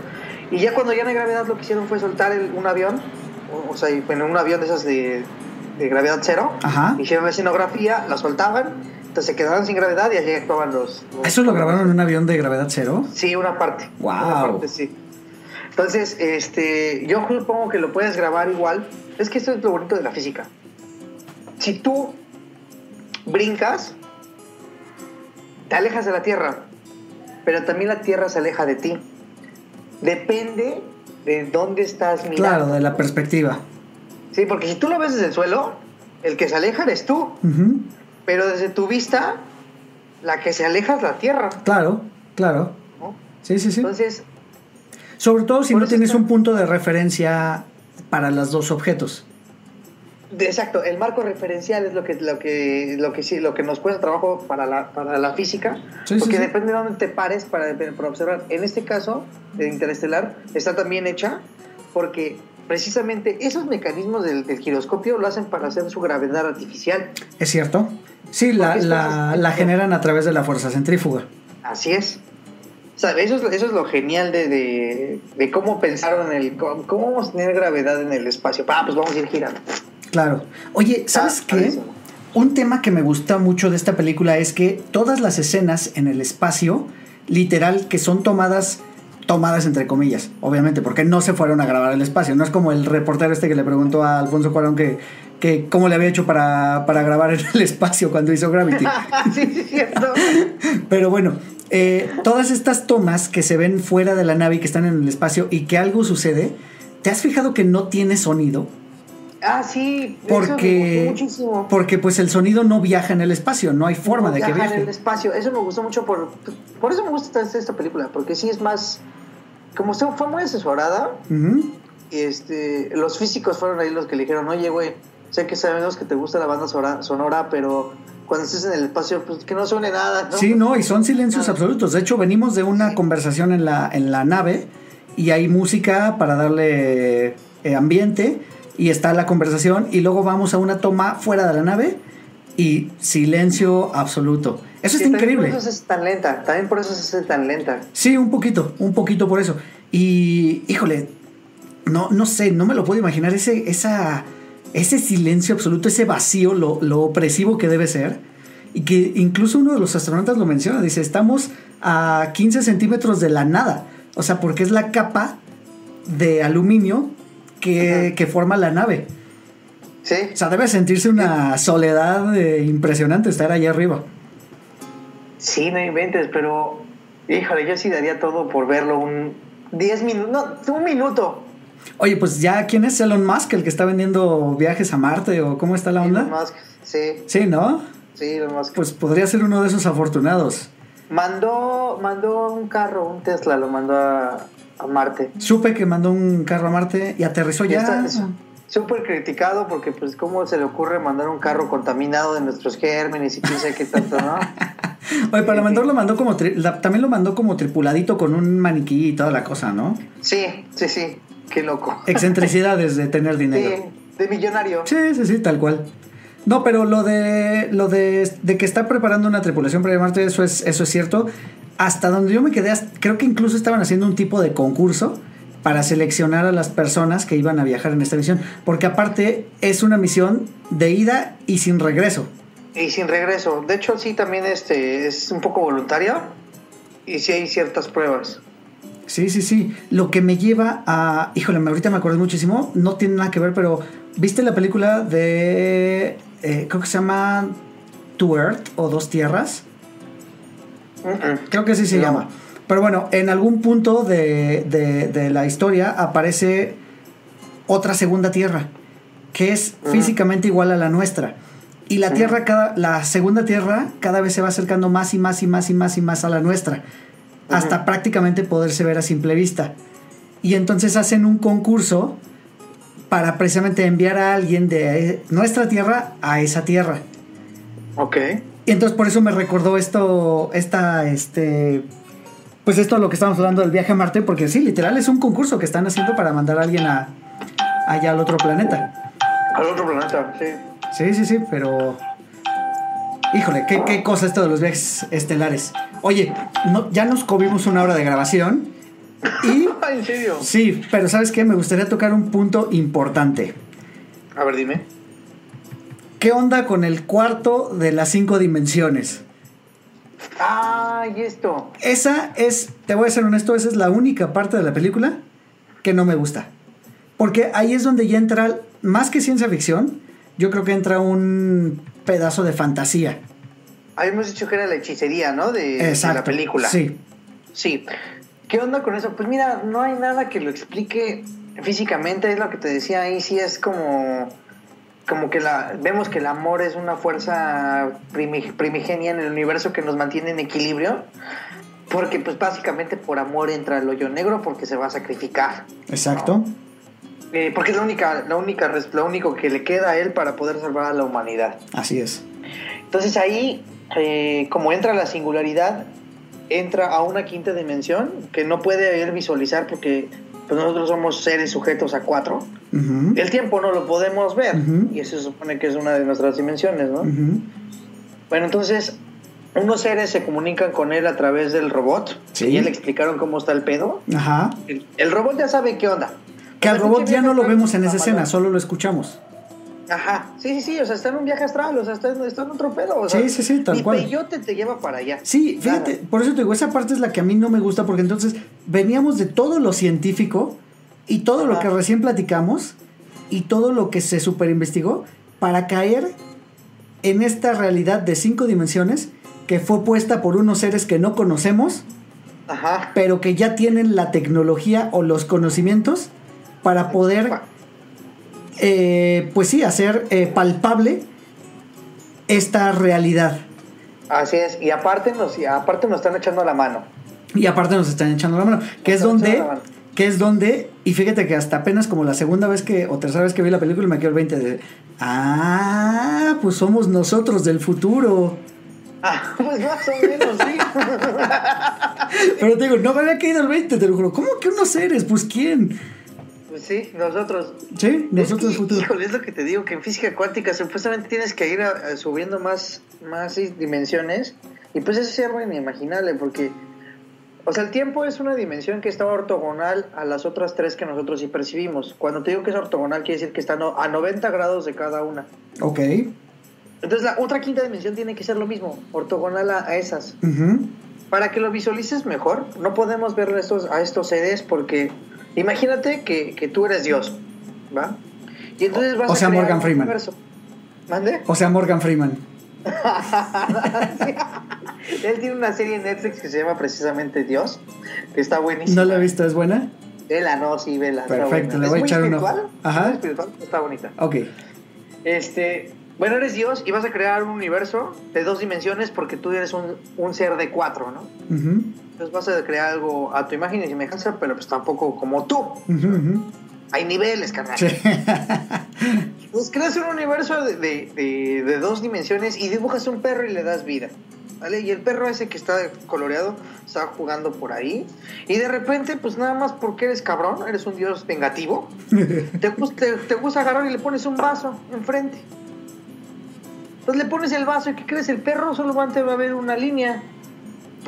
Y ya cuando ya no hay gravedad, lo que hicieron fue soltar el- un avión, o, o sea, bueno, un avión de esas de, de gravedad cero. Ajá. Hicieron la escenografía, la soltaban, entonces se quedaban sin gravedad y así actuaban los. los- ¿Eso lo grabaron en un avión de gravedad cero? Sí, una parte. Guau. Una parte, sí. Entonces, este, yo supongo que lo puedes grabar igual. Es que esto es lo bonito de la física. Si tú brincas, te alejas de la Tierra, pero también la Tierra se aleja de ti. Depende de dónde estás mirando. Claro, de la perspectiva. Sí, porque si tú lo ves desde el suelo, el que se aleja eres tú, Ujú. Pero desde tu vista, la que se aleja es la Tierra. Claro, claro. ¿no? Sí, sí, sí. Entonces, Sobre todo si no tienes está- un punto de referencia para los dos objetos. Exacto, el marco referencial es lo que lo que lo que sí lo que nos cuesta trabajo para la, para la física, Sí, sí, porque sí. depende de dónde te pares para, para observar. En este caso, de Interestelar está también hecha porque precisamente esos mecanismos del, del giroscopio lo hacen para hacer su gravedad artificial. ¿Es cierto? Sí, la, la, generan a través de la fuerza centrífuga. Así es. O sea, eso es, eso es lo genial de, de, de cómo pensaron en el cómo, cómo vamos a tener gravedad en el espacio. Ah, pues vamos a ir girando. Claro. Oye, ¿sabes Ah, qué? padrísimo. Un tema que me gusta mucho de esta película es que todas las escenas en el espacio, literal, que son tomadas, tomadas entre comillas, obviamente, porque no se fueron a grabar el espacio. No es como el reportero este que le preguntó a Alfonso Cuarón que, que cómo le había hecho para, para grabar en el espacio cuando hizo Gravity. sí, sí, cierto. Pero bueno, eh, todas estas tomas que se ven fuera de la nave y que están en el espacio y que algo sucede, ¿te has fijado que no tiene sonido? Ah, sí. eso me Porque, gustó muchísimo. porque pues el sonido no viaja en el espacio, no hay forma No de que viaja en viaje. el espacio. Eso me gustó mucho por, por eso me gusta esta, esta película, porque sí es más como se- fue muy asesorada este los físicos fueron ahí los que le dijeron, "Oye, güey, sé que sabemos que te gusta la banda sonora, pero cuando estés en el espacio pues que no suene nada, ¿no?" Sí, no, y son silencios absolutos. De hecho, venimos de una conversación en la, en la nave y hay música para darle eh, ambiente y está la conversación y luego vamos a una toma fuera de la nave y silencio absoluto. Eso Sí, también increíble. Por eso es tan lenta, también por eso hace tan lenta. Sí, un poquito, un poquito por eso. Y, híjole, no, no sé, no me lo puedo imaginar ese, esa, ese silencio absoluto, ese vacío, lo, lo opresivo que debe ser. Y que incluso uno de los astronautas lo menciona, dice, estamos a 15 centímetros de la nada. O sea, porque es la capa de aluminio que, que forma la nave. Sí. O sea, debe sentirse una soledad eh, impresionante estar allá arriba. Sí, no inventes, pero híjole, yo sí daría todo por verlo un 10 minutos, no, un minuto. Oye, pues ya, ¿quién es Elon Musk, el que está vendiendo viajes a Marte o cómo está la onda? Elon Musk, sí, Sí, ¿no? sí, Elon Musk. Pues podría ser uno de esos afortunados. Mandó, mandó un carro, un Tesla, lo mandó a, a Marte. Supe que mandó un carro a Marte y aterrizó Y ya. súper criticado porque pues cómo se le ocurre mandar un carro contaminado de nuestros gérmenes y quién sabe qué tanto, ¿no? Oye, para mandar lo mandó como tri- la- también lo mandó como tripuladito con un maniquí y toda la cosa, ¿no? Sí, sí, sí, qué loco. Excentricidades de tener dinero. Sí, de millonario. Sí, sí, sí, tal cual. No, pero lo de lo de, de que está preparando una tripulación para Marte, eso es, eso es cierto. Hasta donde yo me quedé, creo que incluso estaban haciendo un tipo de concurso para seleccionar a las personas que iban a viajar en esta misión. Porque aparte es una misión de ida y sin regreso. Y sin regreso. De hecho, sí, también este, es un poco voluntaria. Y sí hay ciertas pruebas. Sí, sí, sí. Lo que me lleva a. Híjole, ahorita me acordé muchísimo. No tiene nada que ver, pero. ¿Viste la película de. Eh, creo que se llama. To Earth o Dos Tierras? Creo que así se llama. Pero bueno, en algún punto de, de, la historia aparece otra segunda tierra, que es físicamente igual a la nuestra. Y la tierra, cada, la segunda tierra, cada vez se va acercando más y más y más y más y más a la nuestra hasta prácticamente poderse ver a simple vista. Y entonces hacen un concurso para precisamente enviar a alguien de nuestra tierra a esa tierra. Ok. Y entonces por eso me recordó esto, esta, este, pues esto lo que estamos hablando del viaje a Marte, porque sí, literal es un concurso que están haciendo para mandar a alguien a, allá al otro planeta. Al otro planeta, sí. Sí, sí, sí, pero... Híjole, qué, qué cosa esto de los viajes estelares. Oye, ya nos comimos una hora de grabación. Y, ¿En serio? Sí, pero ¿sabes qué? Me gustaría tocar un punto importante. A ver, dime. ¿Qué onda con el cuarto de las cinco dimensiones? Ah, y esto. Esa es, te voy a ser honesto, esa es la única parte de la película que no me gusta. Porque ahí es donde ya entra, más que ciencia ficción, yo creo que entra un pedazo de fantasía. Habíamos dicho que era la hechicería, ¿no? De, la película. Sí. Sí. ¿Qué onda con eso? Pues mira, no hay nada que lo explique físicamente, es lo que te decía ahí, sí es como como que la vemos que el amor es una fuerza primigenia en el universo que nos mantiene en equilibrio porque pues básicamente por amor entra el hoyo negro porque se va a sacrificar exacto eh, porque es la única la única lo único que le queda a él para poder salvar a la humanidad así es entonces ahí eh, como entra la singularidad, entra a una quinta dimensión que no puede él visualizar porque pues, nosotros somos seres sujetos a cuatro. El tiempo no lo podemos ver y eso se supone que es una de nuestras dimensiones, ¿no? Bueno, entonces unos seres se comunican con él a través del robot y ya le explicaron cómo está el pedo. Ajá. El, robot ya sabe qué onda. Que al robot ya no lo vemos en esa escena, solo lo escuchamos. Ajá, sí, sí, sí, o sea, está en un viaje astral, o sea, está en, está en otro pedo. O sea, sí, sí, sí, tal cual. peyote te lleva para allá. Sí, fíjate, por eso te digo, esa parte es la que a mí no me gusta, porque entonces veníamos de todo lo científico y todo lo que recién platicamos y todo lo que se superinvestigó para caer en esta realidad de cinco dimensiones que fue puesta por unos seres que no conocemos, Ajá. pero que ya tienen la tecnología o los conocimientos para poder eh, pues sí, hacer eh, palpable esta realidad. Así es, y aparte nos, y aparte nos están echando la mano. Y aparte nos están echando la mano, que es donde, que es donde, y fíjate que hasta apenas como la segunda vez que, o tercera vez que vi la película me quedó el 20 de, ah, pues somos nosotros del futuro. Ah, pues más o menos, sí. Pero te digo, no me había caído el 20, te lo juro. ¿Cómo que unos seres? Pues quién. Sí, nosotros. Sí, nosotros es. Híjole, es lo que te digo, que en física cuántica supuestamente tienes que ir subiendo más, más dimensiones. Y pues eso es algo inimaginable, porque. O sea, el tiempo es una dimensión que está ortogonal a las otras tres que nosotros sí percibimos. Cuando te digo que es ortogonal, quiere decir que está a 90 grados de cada una. Ok. Entonces, la otra quinta dimensión tiene que ser lo mismo, ortogonal a, esas. Para que lo visualices mejor, no podemos ver estos, a estos seres porque Imagínate que, que tú eres Dios, ¿va? Y entonces vas o sea, Morgan Freeman. ¿Mande? O sea, Morgan Freeman. Él tiene una serie en Netflix que se llama precisamente Dios, que está buenísima. ¿No la he visto? ¿Es buena? Vela, no, sí, vela. Perfecto, le voy a echar uno. Ajá. espiritual, está bonita. Ok. Este, bueno, eres Dios y vas a crear un universo de dos dimensiones porque tú eres un, un ser de cuatro, ¿no? Entonces vas a crear algo a tu imagen y semejanza, pero pues tampoco como tú. Hay niveles, carnal. pues creas un universo de, de, de, dos dimensiones y dibujas un perro y le das vida. ¿Vale? Y el perro ese que está coloreado está jugando por ahí. Y de repente, pues nada más porque eres cabrón, eres un dios vengativo, te, te, te gusta agarrar y le pones un vaso enfrente. Entonces le pones el vaso y ¿qué crees? El perro solamente va a ver una línea.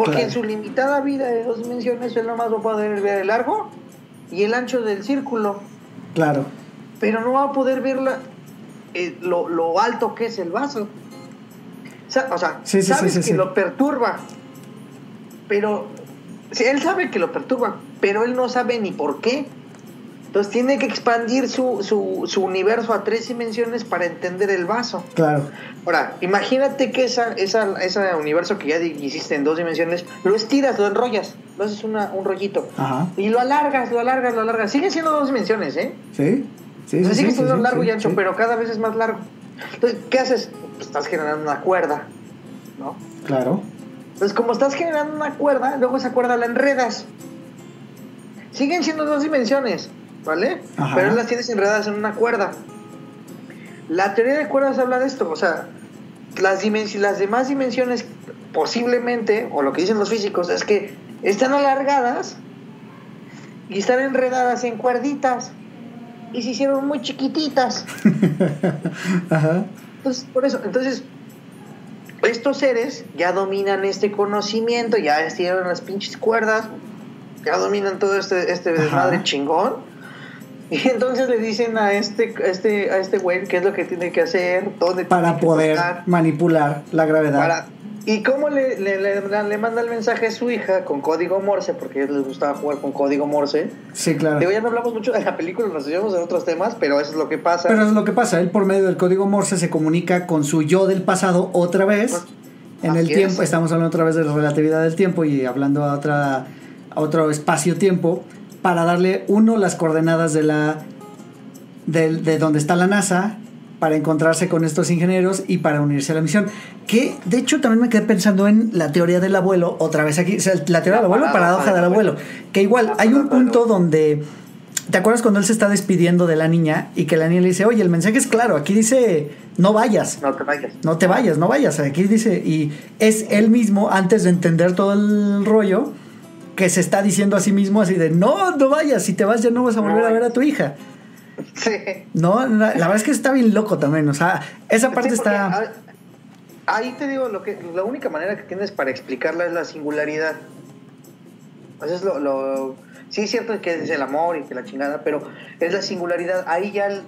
Porque en su limitada vida de dos dimensiones él nomás va a poder ver el largo y el ancho del círculo. Claro. Pero no va a poder ver eh, lo, alto que es el vaso. O sea, sabes que lo perturba. Pero Sí, él sabe que lo perturba, pero él no sabe ni por qué. Entonces tiene que expandir su, su, su universo a tres dimensiones para entender el vaso. Claro. Ahora, imagínate que esa, esa, ese universo que ya hiciste en dos dimensiones, lo estiras, lo enrollas, lo haces una, un rollito. Ajá. Y lo alargas, lo alargas, lo alargas. Sigue siendo dos dimensiones, ¿eh? Sí. Sí, sí, sigue siendo sí, largo y ancho, pero cada vez es más largo. Entonces, ¿qué haces? Pues estás generando una cuerda, ¿no? Claro. Entonces, como estás generando una cuerda, luego esa cuerda la enredas. Siguen siendo dos dimensiones, ¿vale? Ajá. Pero las tienes enredadas en una cuerda. La teoría de cuerdas habla de esto, o sea, las, las demás dimensiones posiblemente, o lo que dicen los físicos, es que están alargadas y están enredadas en cuerditas y se hicieron muy chiquititas. Ajá. Entonces, por eso, entonces, estos seres ya dominan este conocimiento, ya estiraron las pinches cuerdas, ya dominan todo este, este desmadre chingón. Y entonces le dicen a este, a este, a este güey qué es lo que tiene que hacer, dónde Para tiene poder manipular la gravedad. para- y cómo le, le, le- le manda el mensaje a su hija con código Morse, porque a ellos les gustaba jugar con código Morse. Sí, claro. Digo, ya no hablamos mucho de la película, nos llevamos en otros temas, pero eso es lo que pasa. Pero es lo que pasa, él por medio del código Morse se comunica con su yo del pasado otra vez. En el tiempo, es. estamos hablando otra vez de la relatividad del tiempo y hablando a otra a otro espacio-tiempo para darle uno las coordenadas de la de, donde está la NASA para encontrarse con estos ingenieros y para unirse a la misión. Que de hecho también me quedé pensando en la teoría del abuelo, otra vez aquí, o sea, la teoría del abuelo, paradoja paradoja del del abuelo. abuelo. Que igual La hay un punto donde ¿Te acuerdas cuando él se está despidiendo de la niña y que la niña le dice, oye, el mensaje es claro, aquí dice, no vayas, No te vayas. no te vayas, no vayas, aquí dice, y es él mismo, antes de entender todo el rollo, que se está diciendo a sí mismo así de, no, no vayas, si te vas ya no vas a volver a ver a tu hija. Sí. No, la, la verdad es que está bien loco también, o sea, esa parte Sí, está... ah, Ahí te digo, lo que, la única manera que tienes para explicarla es la singularidad. Eso es lo, lo- sí es cierto que es el amor y que la chingada, pero es la singularidad. Ahí ya el-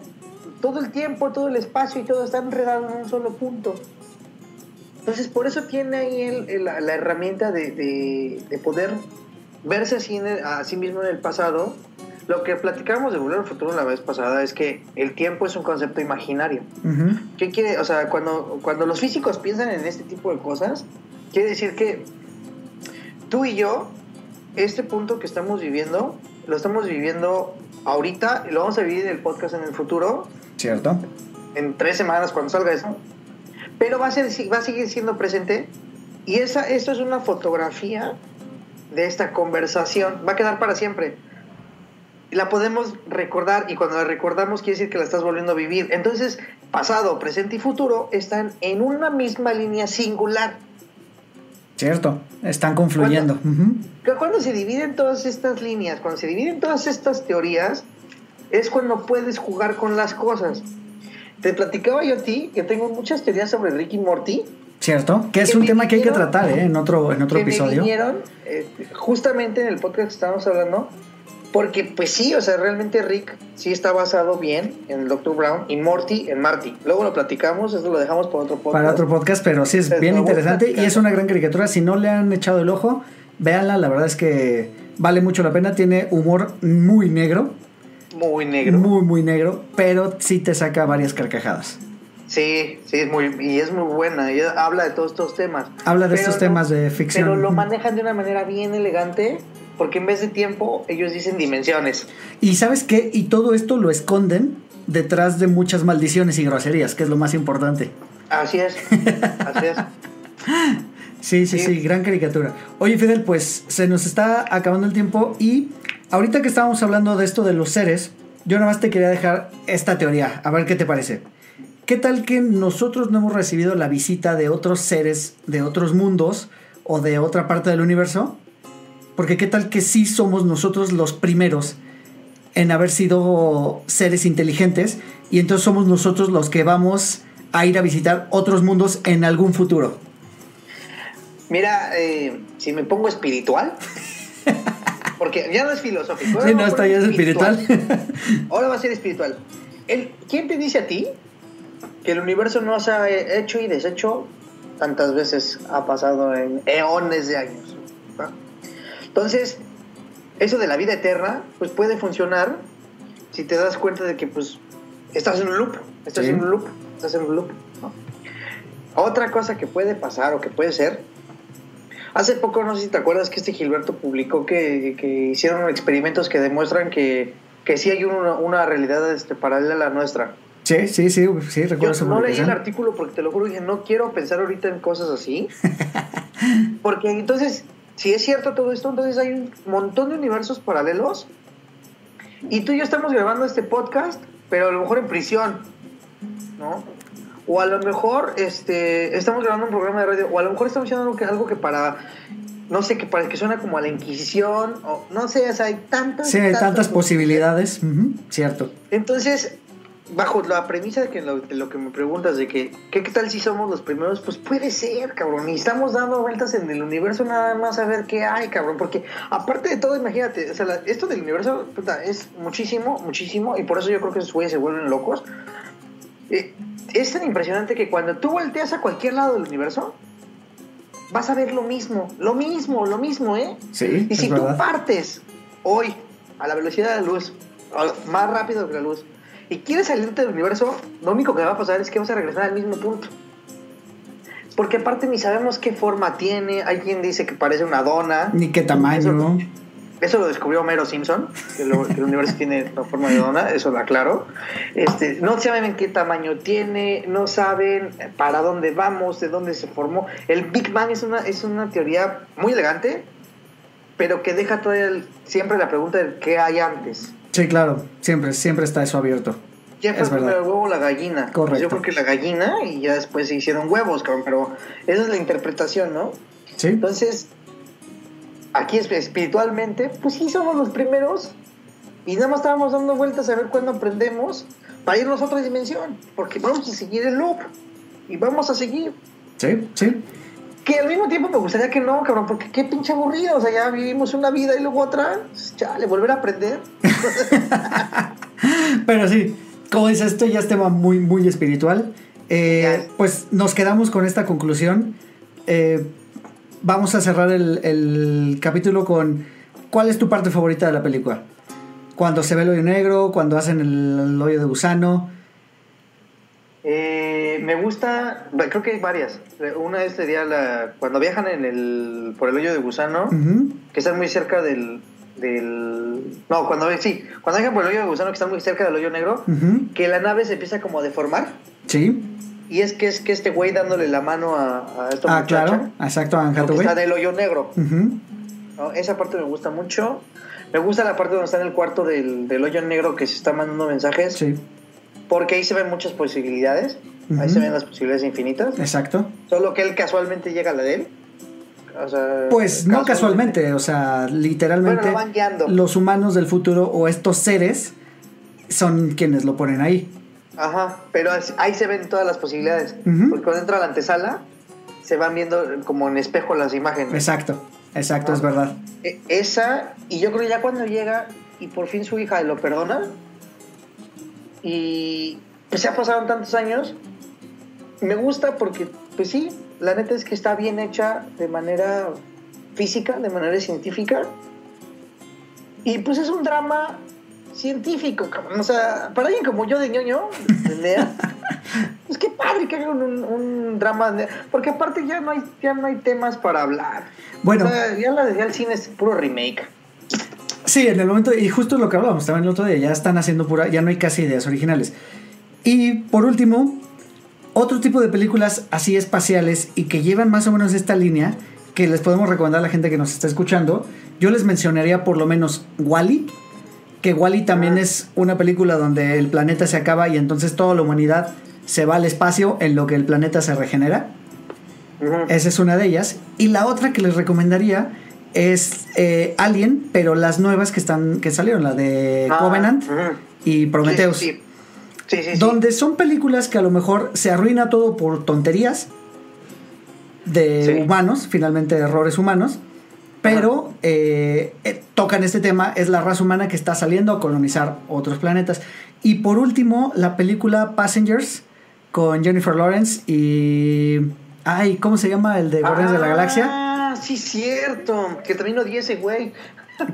todo el tiempo, todo el espacio y todo está enredado en un solo punto. Entonces, por eso tiene ahí el- el- la, la herramienta de, de- de poder verse así en el- a sí mismo en el pasado. Lo que platicábamos de Volver al Futuro la vez pasada es que el tiempo es un concepto imaginario. Ujú. ¿Qué quiere? O sea, cuando, cuando los físicos piensan en este tipo de cosas, quiere decir que tú y yo, este punto que estamos viviendo, lo estamos viviendo ahorita y lo vamos a vivir en el podcast en el futuro, ¿Cierto? en tres semanas cuando salga eso. Pero va a, ser, va a seguir siendo presente y esa, esto es una fotografía de esta conversación. Va a quedar para siempre. La podemos recordar y cuando la recordamos quiere decir que la estás volviendo a vivir. Entonces, pasado, presente y futuro están en una misma línea singular. Cierto, están confluyendo. Que Cuando se dividen todas estas líneas, cuando se dividen todas estas teorías, es cuando puedes jugar con las cosas. Te platicaba yo a ti que tengo muchas teorías sobre Ricky Morty. ¿Cierto? Que es Que un tema que hay que tratar ¿eh? en otro, en otro que me episodio. vinieron eh, justamente en el podcast que estábamos hablando, porque pues sí, o sea, realmente Rick sí está basado bien en el Dr. Brown y Morty en Marty. Luego lo platicamos, eso lo dejamos por otro podcast. Para otro podcast, pero sí es bien interesante y es una gran caricatura. Si no le han echado el ojo, véanla. La verdad es que vale mucho la pena. Tiene humor muy negro, Muy negro. muy, muy negro, pero sí te saca varias carcajadas. Sí, sí, es muy, y es muy buena. Y habla de todos estos temas. Habla de Pero estos no- temas de ficción. Pero lo manejan de una manera bien elegante, porque en vez de tiempo, ellos dicen dimensiones. Y sabes qué? Y todo esto lo esconden detrás de muchas maldiciones y groserías, que es lo más importante. Así es, así es. Sí, sí, sí, Sí. gran caricatura. Oye, Fidel, pues se nos está acabando el tiempo y ahorita que estábamos hablando de esto de los seres, yo nada más te quería dejar esta teoría, a ver qué te parece. ¿Qué tal que nosotros no hemos recibido la visita de otros seres, de otros mundos o de otra parte del universo? Porque qué tal que sí somos nosotros los primeros en haber sido seres inteligentes y entonces somos nosotros los que vamos a ir a visitar otros mundos en algún futuro. Mira, eh, si me pongo espiritual, porque ya no es filosófico. Sí, no, está ya es espiritual. Ahora va a ser espiritual. El, ¿Quién te dice a ti que el universo no se ha hecho y deshecho tantas veces? Ha pasado en eones de años. ¿no? Entonces, eso de la vida eterna, pues puede funcionar si te das cuenta de que, pues, estás en un loop, estás en un loop, estás en un loop. Otra cosa que puede pasar o que puede ser, hace poco, no sé si te acuerdas que este Gilberto publicó que, hicieron experimentos que demuestran que, que sí hay una, una realidad este, paralela a la nuestra. Sí, sí, sí, sí, recuerdo Yo no leí el artículo porque te lo juro, dije, no quiero pensar ahorita en cosas así. porque entonces, si es cierto todo esto, entonces hay un montón de universos paralelos. Y tú y yo estamos grabando este podcast, pero a lo mejor en prisión, ¿no? O a lo mejor este, estamos grabando un programa de radio, o a lo mejor estamos haciendo algo que, algo que para no sé, que parece que suena como a la Inquisición, o no sé, o sea, hay tantas... Sí, hay tantas, posibilidades, cierto. Entonces, bajo la premisa de que lo, que me preguntas de que ¿qué, tal si somos los primeros, pues puede ser, cabrón. Y estamos dando vueltas en el universo nada más a ver qué hay, cabrón. Porque aparte de todo, imagínate, o sea, esto del universo es muchísimo, muchísimo. Y por eso yo creo que esos güeyes se vuelven locos. Eh, es tan impresionante que cuando tú volteas a cualquier lado del universo, vas a ver lo mismo, lo mismo, lo mismo, ¿eh? Sí. Y si tú partes hoy a la velocidad de la luz, más rápido que la luz, y quieres salirte del universo, lo único que va a pasar es que vas a regresar al mismo punto. Porque aparte ni sabemos qué forma tiene, hay quien dice que parece una dona. Ni qué tamaño. Eso, lo descubrió Homero Simpson, que, el universo tiene la forma de dona, eso lo aclaro. Este, no saben qué tamaño tiene, no saben para dónde vamos, de dónde se formó. El Big Bang es una, es una teoría muy elegante, pero que deja todavía siempre la pregunta de qué hay antes. Sí, claro, siempre, siempre está eso abierto. ¿Quién fue primero el huevo la gallina? Correcto. Yo creo que la gallina y ya después se hicieron huevos, cabrón, pero esa es la interpretación, ¿no? Sí. Entonces, aquí espiritualmente, pues sí somos los primeros y nada más estábamos dando vueltas a ver cuándo aprendemos para irnos a otra dimensión, porque vamos a seguir el loop y vamos a seguir. Sí, sí. Que al mismo tiempo me gustaría que no, cabrón, porque qué pinche aburrido. O sea, ya vivimos una vida y luego otra. Chale, volver a aprender. Pero sí, como dices, esto ya es tema muy, muy espiritual. Eh, pues nos quedamos con esta conclusión. Eh, vamos a cerrar el, el, capítulo con ¿cuál es tu parte favorita de la película? Cuando se ve el hoyo negro, cuando hacen el hoyo de gusano. Eh, me gusta, creo que hay varias. Una es sería la, cuando viajan en el, por el hoyo de gusano, que están muy cerca del, del... No, cuando sí, cuando viajan por el hoyo de gusano, que están muy cerca del hoyo negro, que la nave se empieza como a deformar. Sí. Y es que es que este güey dándole la mano a, a esta ah, claro, exacto, a Está en el hoyo negro. Esa parte me gusta mucho. Me gusta la parte donde está en el cuarto del, del hoyo negro que se está mandando mensajes. Sí porque ahí se ven muchas posibilidades, ahí se ven las posibilidades infinitas. Exacto. Solo que él casualmente llega a la de él. pues no casualmente, o sea, literalmente los humanos del futuro o estos seres son quienes lo ponen ahí. Ajá, pero ahí se ven todas las posibilidades. Porque cuando entra a la antesala, se van viendo como en espejo las imágenes. Exacto, exacto, es verdad. E, esa, y yo creo que ya cuando llega y por fin su hija lo perdona, y pues ha pasaron tantos años. Me gusta porque, pues sí, la neta es que está bien hecha de manera física, de manera científica. Y pues es un drama científico, cabrón. O sea, para alguien como yo de ñoño, de pues qué padre que hagan un, drama. porque aparte ya no, hay, ya no hay temas para hablar. Bueno. ya la de el cine es puro remake. Sí, en el momento, y justo lo que hablábamos también el otro día, ya están haciendo pura, ya no hay casi ideas originales. Y por último, otro tipo de películas así espaciales y que llevan más o menos esta línea, que les podemos recomendar a la gente que nos está escuchando, yo les mencionaría por lo menos Wally, que Wally también es una película donde el planeta se acaba y entonces toda la humanidad se va al espacio en lo que el planeta se regenera. Esa es una de ellas. Y la otra que les recomendaría es eh, Alien, pero las nuevas que están que salieron, la de ah, Covenant y Prometheus. Sí, donde son películas que a lo mejor se arruina todo por tonterías de humanos, finalmente errores humanos, pero eh, eh, tocan este tema, es la raza humana que está saliendo a colonizar otros planetas. Y por último, la película Passengers con Jennifer Lawrence y... Ay, ¿cómo se llama el de Guardianes de la Galaxia? Sí, cierto. Que también odié ese güey.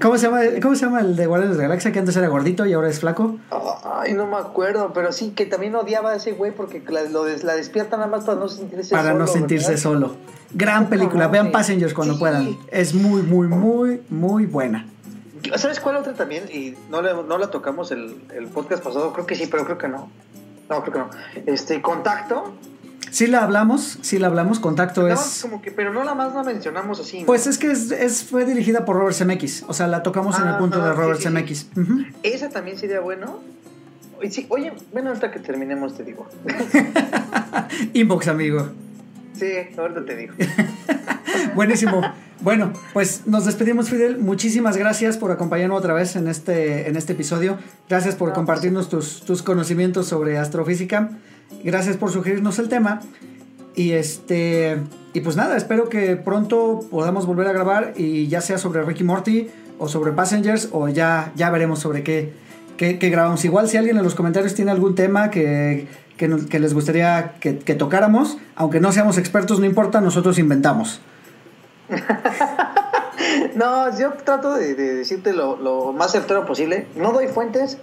¿Cómo se, llama, ¿Cómo se llama el de Guardianes de la Galaxia que antes era gordito y ahora es flaco? Ay, no me acuerdo, pero sí, que también odiaba a ese güey porque la, lo des- la despierta nada más para no sentirse Para solo. no sentirse ¿verdad? solo. Gran película. No, Vean. Passengers cuando Sí. puedan. Es muy, muy, muy, muy buena. ¿Sabes cuál otra también? Y no, le- no la tocamos el, el podcast pasado, creo que sí, pero creo que no. No, creo que no. Este, Contacto. Sí la hablamos, sí la hablamos. Contacto es... como que, pero no la más la mencionamos así. ¿no? Pues es que es, es- fue dirigida por Robert Zemeckis. O sea, la tocamos en el Ah, punto de Robert sí. Esa también sería bueno. Sí, oye, bueno, ahorita que terminemos te digo. Inbox, amigo. Sí, ahorita te digo. Buenísimo. Bueno, pues nos despedimos, Fidel. Muchísimas gracias por acompañarnos otra vez en este, en este episodio. Gracias por No, compartirnos tus, tus conocimientos sobre astrofísica. Gracias por sugerirnos el tema. Y este. Y pues nada, espero que pronto podamos volver a grabar. Y ya sea sobre Ricky Morty o sobre Passengers. O ya, ya veremos sobre qué, qué, grabamos. Igual si alguien en los comentarios tiene algún tema que, que les gustaría que, que tocáramos. Aunque no seamos expertos, no importa, nosotros inventamos. No, yo trato de, de decirte lo, lo más certero posible. No doy fuentes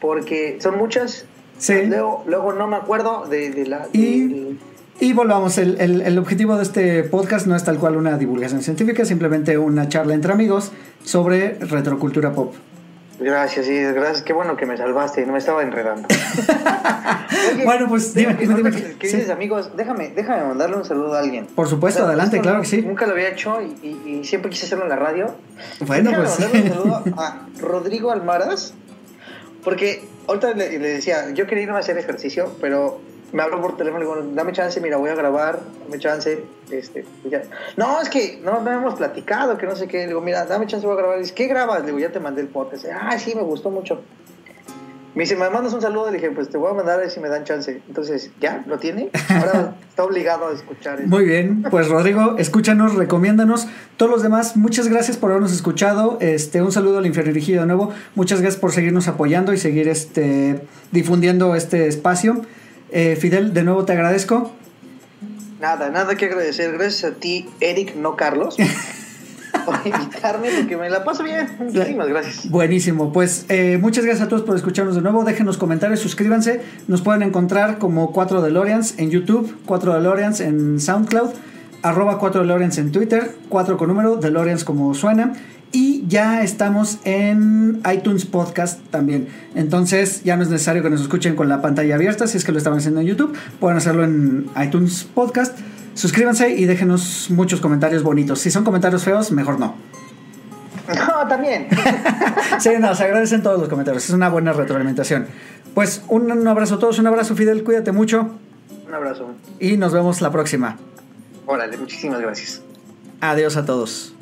porque son muchas. Sí. Luego, luego no me acuerdo de, de la. Y- Y volvamos, el, el- el objetivo de este podcast no es tal cual una divulgación científica, simplemente una charla entre amigos sobre retrocultura pop. Gracias, sí, gracias. Qué bueno que me salvaste, no me estaba enredando. Oye, Bueno, pues, dime, dime, dime. Sí. dices, amigos, déjame, déjame mandarle un saludo a alguien. Por supuesto, O sea, adelante, claro no- que sí. Nunca lo había hecho y, y- y siempre quise hacerlo en la radio. Bueno, Déjame pues. mandarle un saludo a Rodrigo Almaraz, porque ahorita le, decía, yo quería irme a hacer ejercicio, pero me habló por teléfono y bueno, dame chance, mira, voy a grabar, dame chance. Este, ya. No, es que no, no hemos platicado, que no sé qué. Le digo, mira, dame chance, voy a grabar. Dice, ¿qué grabas? Le digo, ya te mandé el podcast. Ah, sí, me gustó mucho. Me dice, ¿me mandas un saludo? Le dije, pues te voy a mandar a ver si me dan chance. Entonces, ¿ya? ¿Lo tiene? Ahora está obligado a escuchar eso. Muy bien, pues Rodrigo, escúchanos, recomiéndanos. Todos los demás, muchas gracias por habernos escuchado. Este, un saludo al infierno dirigido de nuevo. Muchas gracias por seguirnos apoyando y seguir este, difundiendo este espacio. Eh, Fidel, de nuevo te agradezco. Nada, nada que agradecer. Gracias a ti, Eric, no Carlos, por invitarme porque me la paso bien. Muchísimas gracias. Buenísimo, pues eh, muchas gracias a todos por escucharnos de nuevo. Déjenos comentarios, suscríbanse. Nos pueden encontrar como 4 DeLoreans en YouTube, 4 DeLoreans en SoundCloud, arroba 4 DeLoreans en Twitter, 4 con número, DeLoreans como suena. Y ya estamos en iTunes Podcast también. Entonces ya no es necesario que nos escuchen con la pantalla abierta. Si es que lo estaban haciendo en YouTube, pueden hacerlo en iTunes Podcast. Suscríbanse y déjenos muchos comentarios bonitos. Si son comentarios feos, mejor no. No, también. Sí, no, se agradecen todos los comentarios. Es una buena retroalimentación. Pues un, un abrazo a todos, un abrazo Fidel, cuídate mucho Un abrazo. y nos vemos la próxima. Órale, muchísimas gracias. Adiós a todos.